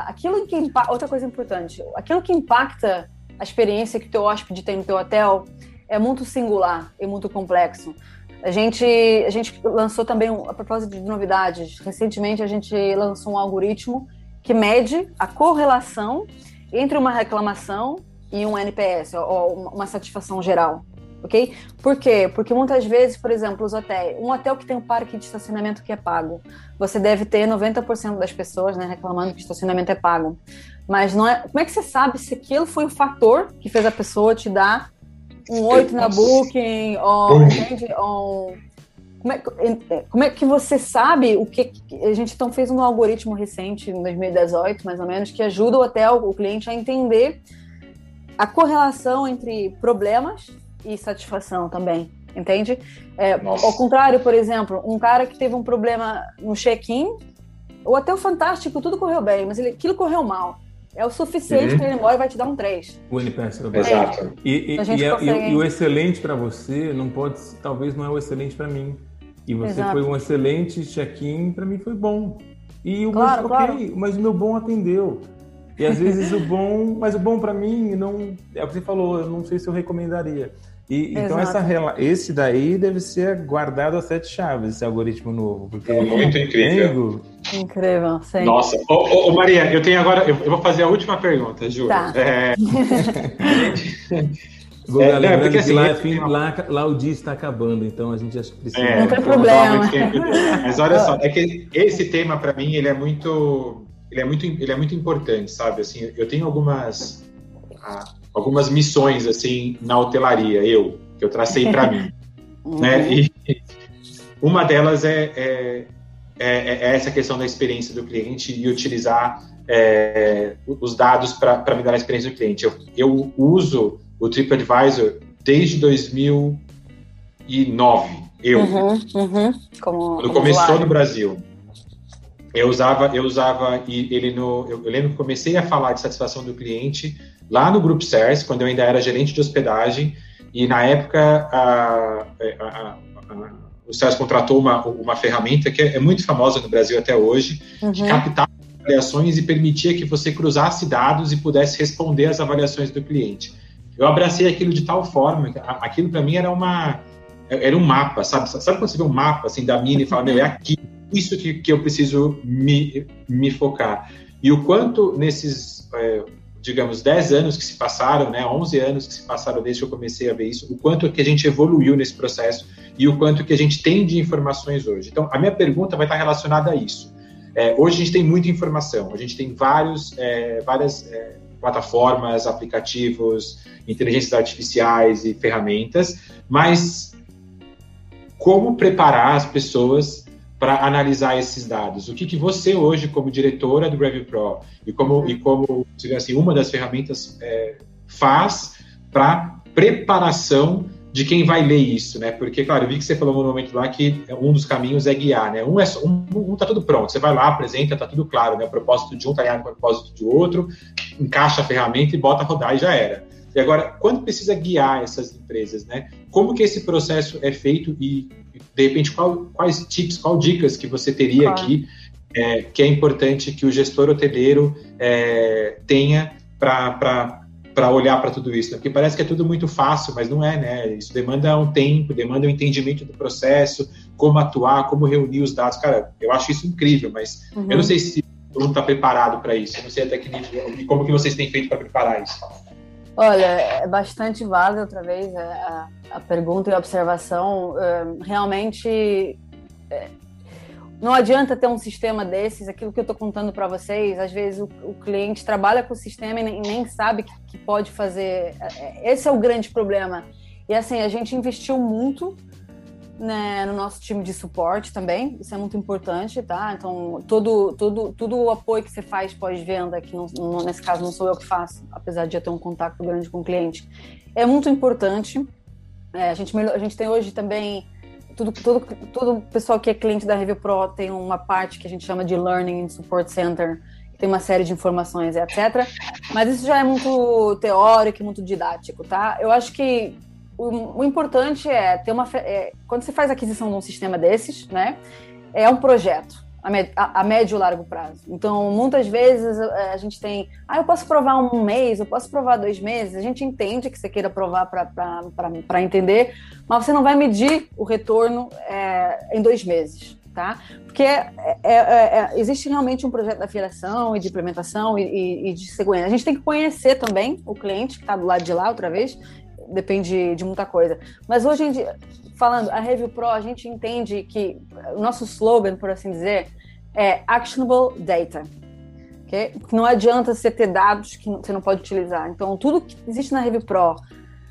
aquilo que outra coisa importante, aquilo que impacta a experiência que o teu hóspede tem no teu hotel é muito singular e muito complexo. A gente, a gente lançou também, a propósito de novidades, recentemente a gente lançou um algoritmo que mede a correlação entre uma reclamação e um NPS, ou uma satisfação geral. Ok? Por quê? Porque muitas vezes, por exemplo, os hotéis, um hotel que tem um parque de estacionamento que é pago, você deve ter 90% das pessoas né, reclamando que o estacionamento é pago. Mas não é. Como é que você sabe se aquilo foi o fator que fez a pessoa te dar um 8 na Booking, ou, entende? Como, é, é, como é que você sabe o que. A gente então fez um algoritmo recente, em 2018, mais ou menos, que ajuda o hotel, o cliente, a entender a correlação entre problemas e satisfação também. Entende? É, ao contrário, por exemplo, um cara que teve um problema no check-in, o hotel fantástico, tudo correu bem, mas ele, aquilo correu mal. É o suficiente uhum. para ele embora e vai te dar um 3. O NPS é Exato. E, e, e, é, consegue... e, o excelente para você não pode, talvez não é o excelente para mim. E você Exato. foi um excelente check-in, para mim foi bom. E o claro, meu, claro. ok, mas o meu bom atendeu. E às vezes o bom, <laughs> mas o bom para mim não, é o que você falou, eu não sei se eu recomendaria. E, então essa, esse daí deve ser guardado a sete chaves, esse algoritmo novo. Porque é muito incrível. Incrível, sim. Nossa, ô, ô, ô, Maria, eu tenho agora, eu, vou fazer a última pergunta, Ju. Tá. É... <laughs> Vou é, lembrando porque, assim, lá, fim, lá, lá, o dia está acabando, então a gente que precisa. É, não tem problema. Mas olha só, é que esse tema para mim ele é muito, ele é muito, ele é muito importante, sabe? Assim, eu tenho algumas algumas missões assim na hotelaria, eu que eu tracei para mim, <laughs> né? Uhum. E uma delas é, é, é, é, essa questão da experiência do cliente e utilizar é, os dados para me dar a experiência do cliente. Eu, eu uso o TripAdvisor desde 2009. Eu, uhum, uhum. Como, quando começou no Brasil, eu usava, eu usava ele no. Eu, eu, lembro que comecei a falar de satisfação do cliente lá no Grupo CERS, quando eu ainda era gerente de hospedagem, e na época a, a, a, o CERS contratou uma, uma ferramenta que é, é, muito famosa no Brasil até hoje, uhum. que captava avaliações e permitia que você cruzasse dados e pudesse responder às avaliações do cliente. Eu abracei aquilo de tal forma, aquilo para mim era uma era um mapa, sabe? Sabe quando você vê um mapa assim da mina e fala, meu, é aqui, isso que, que eu preciso me, me focar. E o quanto nesses é, digamos, 10 anos que se passaram, né, 11 anos que se passaram desde que eu comecei a ver isso, o quanto que a gente evoluiu nesse processo e o quanto que a gente tem de informações hoje. Então, a minha pergunta vai estar relacionada a isso. É, hoje a gente tem muita informação, a gente tem vários, é, várias é, plataformas, aplicativos, inteligências artificiais e ferramentas, mas como preparar as pessoas para analisar esses dados. O que, que você hoje, como diretora do Review Pro e como e como assim uma das ferramentas é, faz para preparação de quem vai ler isso, né? Porque, claro, eu vi que você falou no momento lá que um dos caminhos é guiar, né? Um é um, um tá tudo pronto, você vai lá, apresenta, tá tudo claro, né? O propósito de um tá alinhado com o propósito de outro, encaixa a ferramenta e bota a rodar e já era. E agora, quando precisa guiar essas empresas, né? Como que esse processo é feito e de repente, qual, quais tips, qual dicas que você teria claro. aqui é, que é importante que o gestor hoteleiro é, tenha para olhar para tudo isso? Né? Porque parece que é tudo muito fácil, mas não é, né? Isso demanda um tempo, demanda um entendimento do processo, como atuar, como reunir os dados. Cara, eu acho isso incrível, mas uhum. eu não sei se todo mundo está preparado para isso. Eu não sei até que nível e como que vocês têm feito para preparar isso. Olha, é bastante válida outra vez é, a, a pergunta e a observação. É, realmente, é, não adianta ter um sistema desses, aquilo que eu estou contando para vocês. Às vezes o, o, cliente trabalha com o sistema e nem, nem sabe que, que, pode fazer. Esse é o grande problema. E assim, a gente investiu muito né, no nosso time de suporte também. Isso é muito importante, tá? Então, todo, todo, todo o apoio que você faz pós-venda, que não, não, nesse caso não sou eu que faço, apesar de eu ter um contato grande com o cliente, é muito importante. É, a, gente, a gente tem hoje também tudo, tudo, todo pessoal que é cliente da Review Pro tem uma parte que a gente chama de Learning Support Center, que tem uma série de informações, etc. Mas isso já é muito teórico e muito didático, tá? Eu acho que o, o importante é ter uma. É, quando você faz aquisição de um sistema desses, né? É um projeto a, médio e largo prazo. Então, muitas vezes a gente tem, ah, eu posso provar um mês, eu posso provar dois meses. A gente entende que você queira provar para entender, mas você não vai medir o retorno é, em dois meses. Tá? Porque é, é, é, existe realmente um projeto de afiliação e de implementação e, e, e de segurança. A gente tem que conhecer também o cliente que está do lado de lá, outra vez, depende de muita coisa. Mas hoje em dia, falando, a Review Pro, a gente entende que o nosso slogan, por assim dizer, é actionable data. Okay? Não adianta você ter dados que você não pode utilizar. Então, tudo que existe na Review Pro,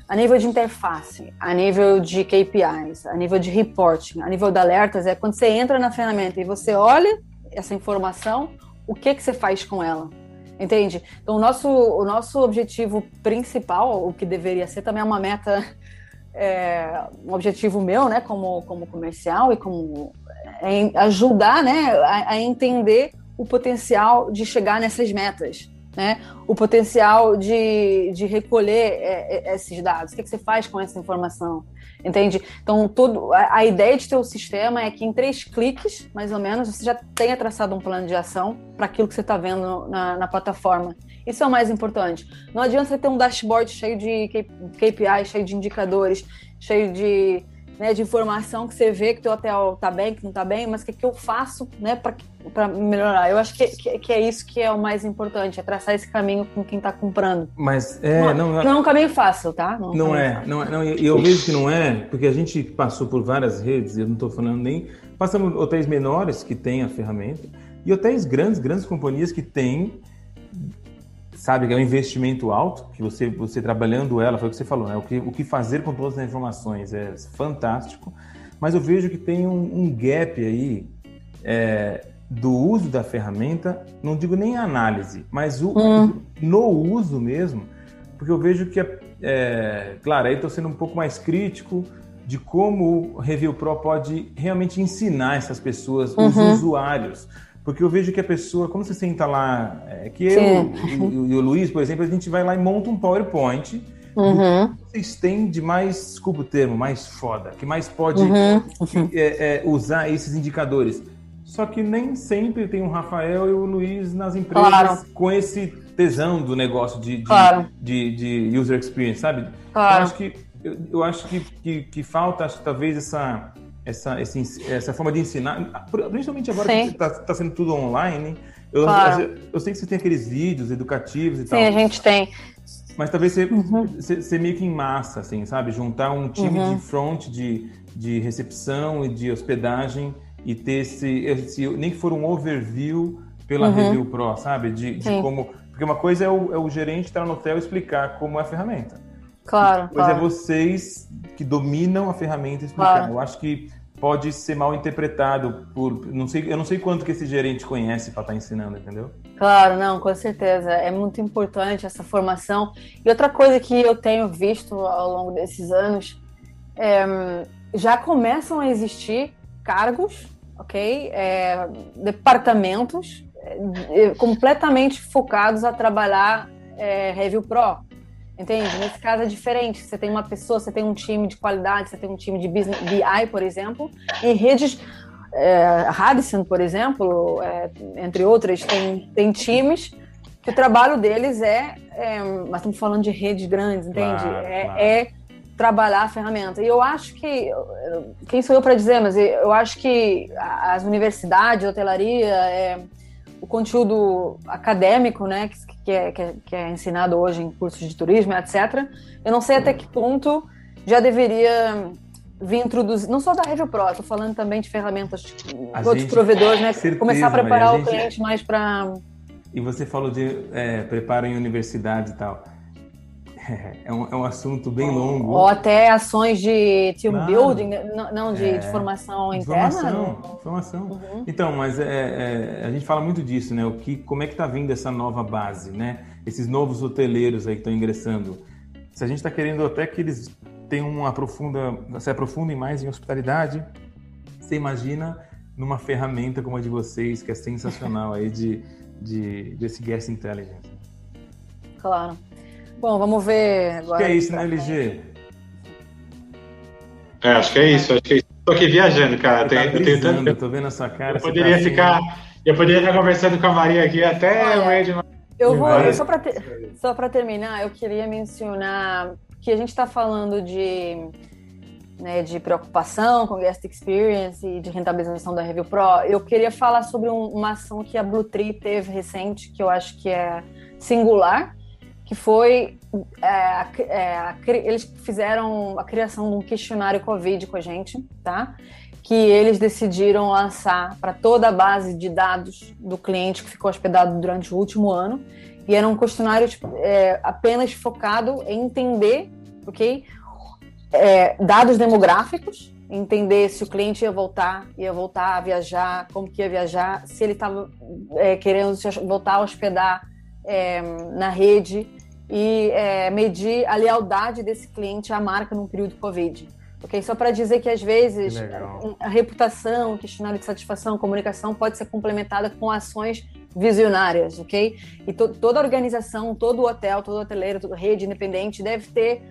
a nível de interface, a nível de KPIs, a nível de reporting, a nível de alertas, é quando você entra na ferramenta e você olha essa informação, o que, que você faz com ela? Entende? Então, o nosso, o nosso objetivo principal, o que deveria ser também é uma meta, é, um objetivo meu, né, como, como comercial e como é, ajudar, né, a, a entender o potencial de chegar nessas metas. Né? o potencial de, de recolher é, é, esses dados. O que, que, você faz com essa informação? Entende? Então, tudo, a, a, ideia de ter o sistema é que em três cliques, mais ou menos, você já tenha traçado um plano de ação para aquilo que você está vendo na, na, plataforma. Isso é o mais importante. Não adianta você ter um dashboard cheio de KPIs, cheio de indicadores, cheio de né, de informação que você vê que o teu hotel tá bem, que não tá bem, mas o que, que eu faço né, para melhorar? Eu acho que, que, que, é isso que é o mais importante, é traçar esse caminho com quem está comprando. Mas é, não, não, não, é um caminho fácil, tá? Não, não é, não é, não, eu vejo que não é, porque a gente passou por várias redes, eu não estou falando nem. Passamos hotéis menores que têm a ferramenta e hotéis grandes, grandes companhias que têm sabe que é um investimento alto, que você, você trabalhando ela, foi o que você falou, né? O que, o que fazer com todas as informações é fantástico, mas eu vejo que tem um, um gap aí é, do uso da ferramenta, não digo nem análise, mas o, hum. no uso mesmo, porque eu vejo que, é, claro, aí estou sendo um pouco mais crítico de como o Review Pro pode realmente ensinar essas pessoas, uhum. os usuários, porque eu vejo que a pessoa, quando você senta lá, é, que eu e, e, o Luiz, por exemplo, a gente vai lá e monta um PowerPoint. Uhum. Que vocês têm de mais, desculpa o termo, mais foda, que mais pode uhum. é, é, usar esses indicadores. Só que nem sempre tem o Rafael e o Luiz nas empresas claro. com esse tesão do negócio de, de, claro. de, de user experience, sabe? Claro. Eu acho que, eu, eu acho que, que, que falta, acho, talvez, essa essa, esse, essa forma de ensinar, principalmente agora Sim. que está tá sendo tudo online. Eu, claro. eu, eu, sei que você tem aqueles vídeos educativos e Sim, tal. Sim, a gente tem. Mas talvez você, uhum. você, você, meio que em massa, assim, sabe? Juntar um time uhum. de front, de, de recepção e de hospedagem e ter esse, esse nem que for um overview pela uhum. Review Pro, sabe? De, de como. Porque uma coisa é o, é o gerente estar no hotel e explicar como é a ferramenta. Claro. Pois é claro. é vocês que dominam a ferramenta explicando. Claro. Eu acho que pode ser mal interpretado por não sei eu não sei quanto que esse gerente conhece para estar tá ensinando entendeu claro não com certeza é muito importante essa formação e outra coisa que eu tenho visto ao longo desses anos é, já começam a existir cargos ok é, departamentos é, completamente focados a trabalhar é, review pro Entende? Nesse caso é diferente. Você tem uma pessoa, você tem um time de qualidade, você tem um time de business, BI, por exemplo, e redes. É, Radisson, por exemplo, é, entre outras, tem, tem times que o trabalho deles é, é Mas estamos falando de redes grandes, entende? Claro, é, claro. é trabalhar a ferramenta. E eu acho que. Quem sou eu para dizer, mas eu acho que as universidades, hotelaria, é, o conteúdo acadêmico, né, que, que, é, que, é, que é ensinado hoje em cursos de turismo, etc. Eu não sei até que ponto já deveria vir introduzir, não só da Review Pro, estou falando também de ferramentas de outros gente, provedores, né? Certeza, começar a preparar Maria, a o cliente mais para. E você falou de é, preparo em universidade e tal. <laughs> É um, é um assunto bem longo. Ou até ações de team claro. building, né? não, de, é, de, formação interna. Formação, formação. Uhum. Então, mas é, é, a gente fala muito disso, né? O que, como é que está vindo essa nova base, né? Esses novos hoteleiros aí que estão ingressando. Se a gente está querendo até que eles tenham uma profunda, se aprofundem mais em hospitalidade, você imagina numa ferramenta como a de vocês, que é sensacional aí de, de desse guest intelligence. Claro. Bom, vamos ver agora. Acho que é isso, né, LG? É, acho que é isso. Acho que é isso. Tô aqui viajando, cara. Tá eu tenho tanto. Tô vendo a sua cara. Eu poderia tá ficar. Assim... Eu poderia estar conversando com a Maria aqui até o de eu vou, eu só para só para terminar, eu queria mencionar que a gente está falando de, né, de preocupação com guest experience e de rentabilização da Review Pro. Eu queria falar sobre um, uma ação que a Blue Tree teve recente, que eu acho que é singular, que foi é, é, a, eles fizeram a criação de um questionário Covid com a gente, tá? Que eles decidiram lançar para toda a base de dados do cliente que ficou hospedado durante o último ano. E era um questionário tipo, é, apenas focado em entender, ok? É, dados demográficos, entender se o cliente ia voltar, ia voltar a viajar, como que ia viajar, se ele estava é, querendo voltar a hospedar é, na rede e é, medir a lealdade desse cliente à marca num período Covid. Okay? Só para dizer que às vezes a reputação, o questionário de satisfação, comunicação pode ser complementada com ações visionárias, ok? E to toda organização, todo hotel, todo hoteleiro, toda rede independente deve ter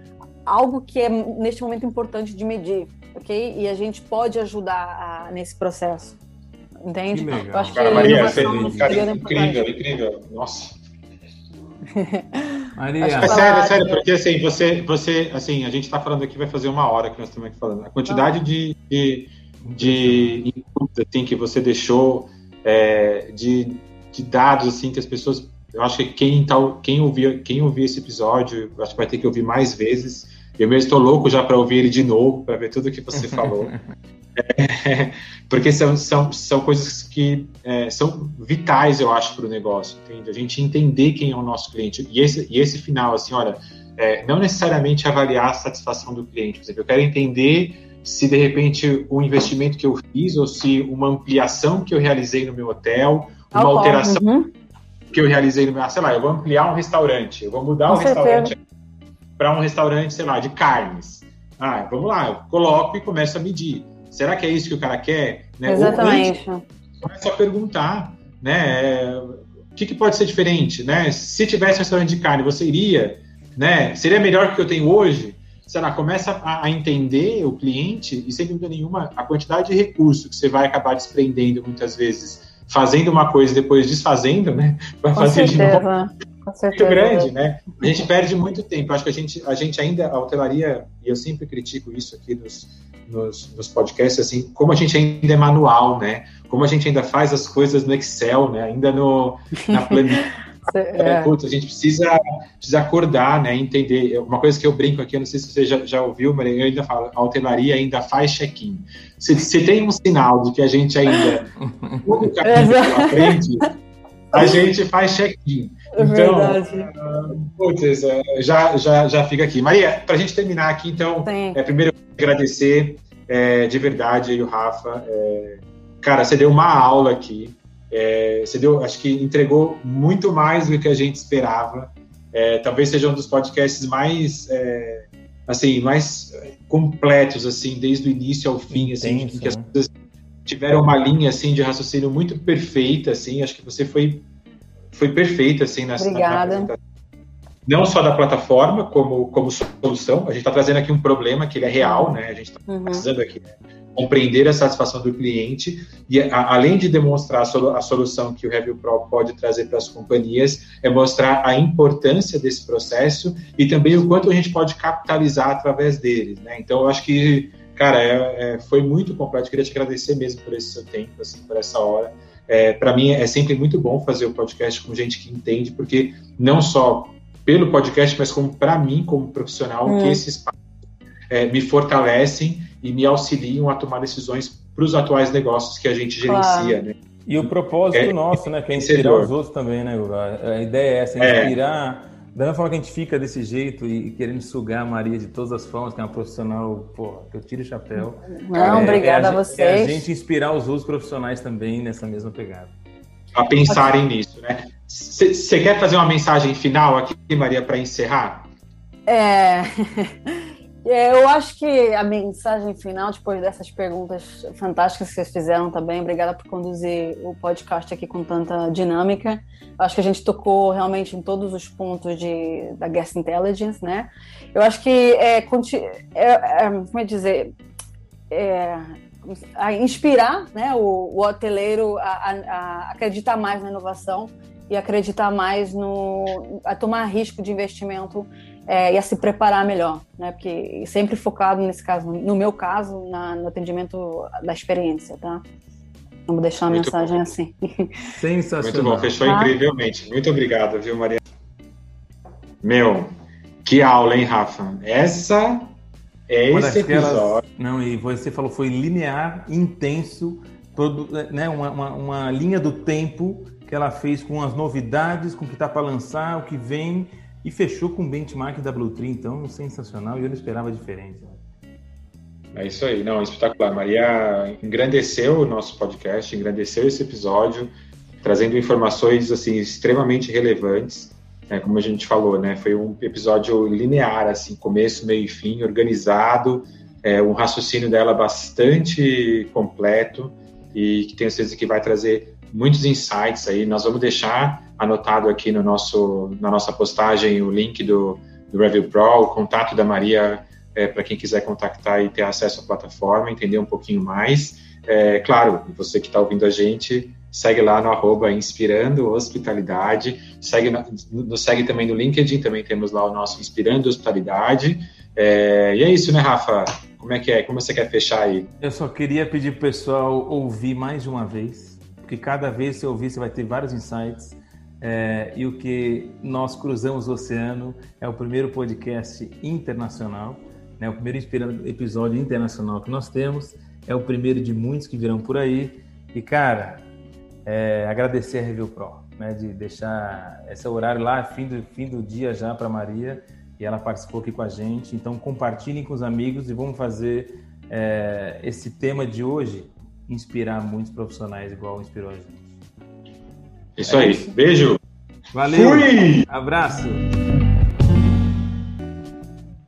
algo que é neste momento importante de medir, ok? E a gente pode ajudar a, nesse processo, entende? Que legal. Eu acho Cara, que Maria, é incrível, incrível. Nossa. <laughs> Maria. É sério, é sério, porque assim, você, você, assim, a gente está falando aqui, vai fazer uma hora que nós estamos aqui falando. A quantidade ah. de, de, de inputs assim, que você deixou, é, de, de dados assim que as pessoas. Eu acho que quem, tá, quem, ouvir, quem ouvir esse episódio, acho que vai ter que ouvir mais vezes. Eu mesmo estou louco já para ouvir ele de novo, para ver tudo que você falou. <laughs> É, <laughs> porque são, são, são coisas que é, são vitais, eu acho, para o negócio, entende? A gente entender quem é o nosso cliente. E esse, e esse final, assim, olha, é, não necessariamente avaliar a satisfação do cliente. Por exemplo, eu quero entender se, de repente, o investimento que eu fiz ou se uma ampliação que eu realizei no meu hotel, uma alteração uhum. que eu realizei no meu... Sei lá, eu vou ampliar um restaurante, eu vou mudar o um restaurante para um restaurante, sei lá, de carnes. Ah, vamos lá, eu coloco e começo a medir Será que é isso que o cara quer? Né? Exatamente. começa a perguntar, né? O que, que, pode ser diferente, né? Se tivesse um restaurante de carne, você iria, né? Seria melhor que o que eu tenho hoje? Sei lá, começa a, a, entender o cliente e, sem dúvida nenhuma, a quantidade de recurso que você vai acabar desprendendo muitas vezes, fazendo uma coisa e depois desfazendo, né? <laughs> Vai fazer certeza. de novo. Muito grande, né? A gente perde muito tempo. Acho que a gente, a gente ainda, a hotelaria, e eu sempre critico isso aqui nos, nos, nos podcasts, assim, como a gente ainda é manual, né? Como a gente ainda faz as coisas no Excel, né? Ainda no, na planilha. <laughs> É. Putz, a gente precisa, precisa acordar, né? Entender. Uma coisa que eu brinco aqui, eu não sei se você já, já ouviu, mas eu ainda falo, a hotelaria ainda faz check-in. Se, se tem um sinal de que a gente ainda tudo caminho frente, a gente faz check-in. É então, uh, putz, uh, já, já, já fica aqui. Maria, para a gente terminar aqui, então, é, primeiro agradecer é, de verdade aí o Rafa. É, cara, você deu uma aula aqui. É, você deu, acho que entregou muito mais do que a gente esperava. É, talvez seja um dos podcasts mais, é, assim, mais completos, assim, desde o início ao fim, assim, Intenso, que as né? pessoas tiveram uma linha, assim, de raciocínio muito perfeita, assim. Acho que você foi, foi perfeita, assim, nessa Obrigada. Não só da plataforma como, como solução, a gente está trazendo aqui um problema que ele é real, né? A gente está uhum. precisando aqui né? compreender a satisfação do cliente e, a, além de demonstrar a, solu a, solução que o Review Pro pode trazer para as companhias, é mostrar a importância desse processo e também o quanto a gente pode capitalizar através deles, né? Então, eu acho que, cara, é, é, foi muito completo. Queria te agradecer mesmo por esse seu tempo, assim, por essa hora. É, para mim é sempre muito bom fazer o podcast com gente que entende, porque não só pelo podcast, mas como para mim, como profissional, que é. esse espaço é, me fortalecem e me auxiliam a tomar decisões para os atuais negócios que a gente gerencia, né? E o propósito é, nosso, né? Que é inspirar os outros também, né, A ideia é essa, é inspirar. Da mesma forma que a gente fica desse jeito e querendo sugar a Maria de todas as formas, que é uma profissional, pô, que eu tiro o chapéu. Não, é, obrigada é a, a, vocês. É a gente inspirar os outros profissionais também nessa mesma pegada. A pensarem nisso, né? Você quer fazer uma mensagem final aqui, Maria, para encerrar? É. <laughs> É, eu acho que a mensagem final, depois dessas perguntas fantásticas que vocês fizeram também, obrigada por conduzir o podcast aqui com tanta dinâmica. Acho que a gente tocou realmente em todos os pontos de, da Guest Intelligence, né? Eu acho que é, é, é como é dizer, é, a inspirar né, o, o hoteleiro a, a, a acreditar mais na inovação e acreditar mais no a tomar risco de investimento é, e a se preparar melhor, né? Porque sempre focado nesse caso, no meu caso, na, no atendimento da experiência, tá? Vamos deixar a Muito mensagem bom. assim. Sensacional. Muito bom, fechou ah. incrivelmente. Muito obrigado, viu, Maria? Meu, que aula, hein, Rafa? Essa é Uma esse episódio. Não, e você falou, foi linear, intenso, né, uma, uma, uma linha do tempo que ela fez com as novidades, com o que está para lançar, o que vem e fechou com o benchmark da Blue Tree, então sensacional, e eu não esperava diferente. É isso aí, não, espetacular. Maria engrandeceu o nosso podcast, engrandeceu esse episódio, trazendo informações assim extremamente relevantes. É, como a gente falou, né? Foi um episódio linear, assim, começo, meio e fim, organizado, é, um raciocínio dela bastante completo e que tenho certeza que vai trazer muitos insights aí. Nós vamos deixar anotado aqui no nosso, na nossa postagem o link do, do Review Pro, o contato da Maria é, para quem quiser contactar e ter acesso à plataforma, entender um pouquinho mais. É, claro, você que está ouvindo a gente, segue lá no arroba Inspirando Hospitalidade, segue, nos segue também no LinkedIn, também temos lá o nosso Inspirando Hospitalidade. É, e é isso, né, Rafa? Como é que é? Como você quer fechar aí? Eu só queria pedir para o pessoal ouvir mais uma vez, porque cada vez que você ouvir, você vai ter vários insights. É, e o que nós cruzamos o oceano é o primeiro podcast internacional, né, o primeiro episódio internacional que nós temos, é o primeiro de muitos que virão por aí. E, cara, é, agradecer a Review Pro, né, de deixar esse horário lá, fim do, fim do dia já para Maria, e ela participou aqui com a gente. Então, compartilhem com os amigos e vamos fazer é, esse tema de hoje inspirar muitos profissionais igual inspirou a gente. Isso é aí. Isso. Beijo. Valeu. Fui. Abraço.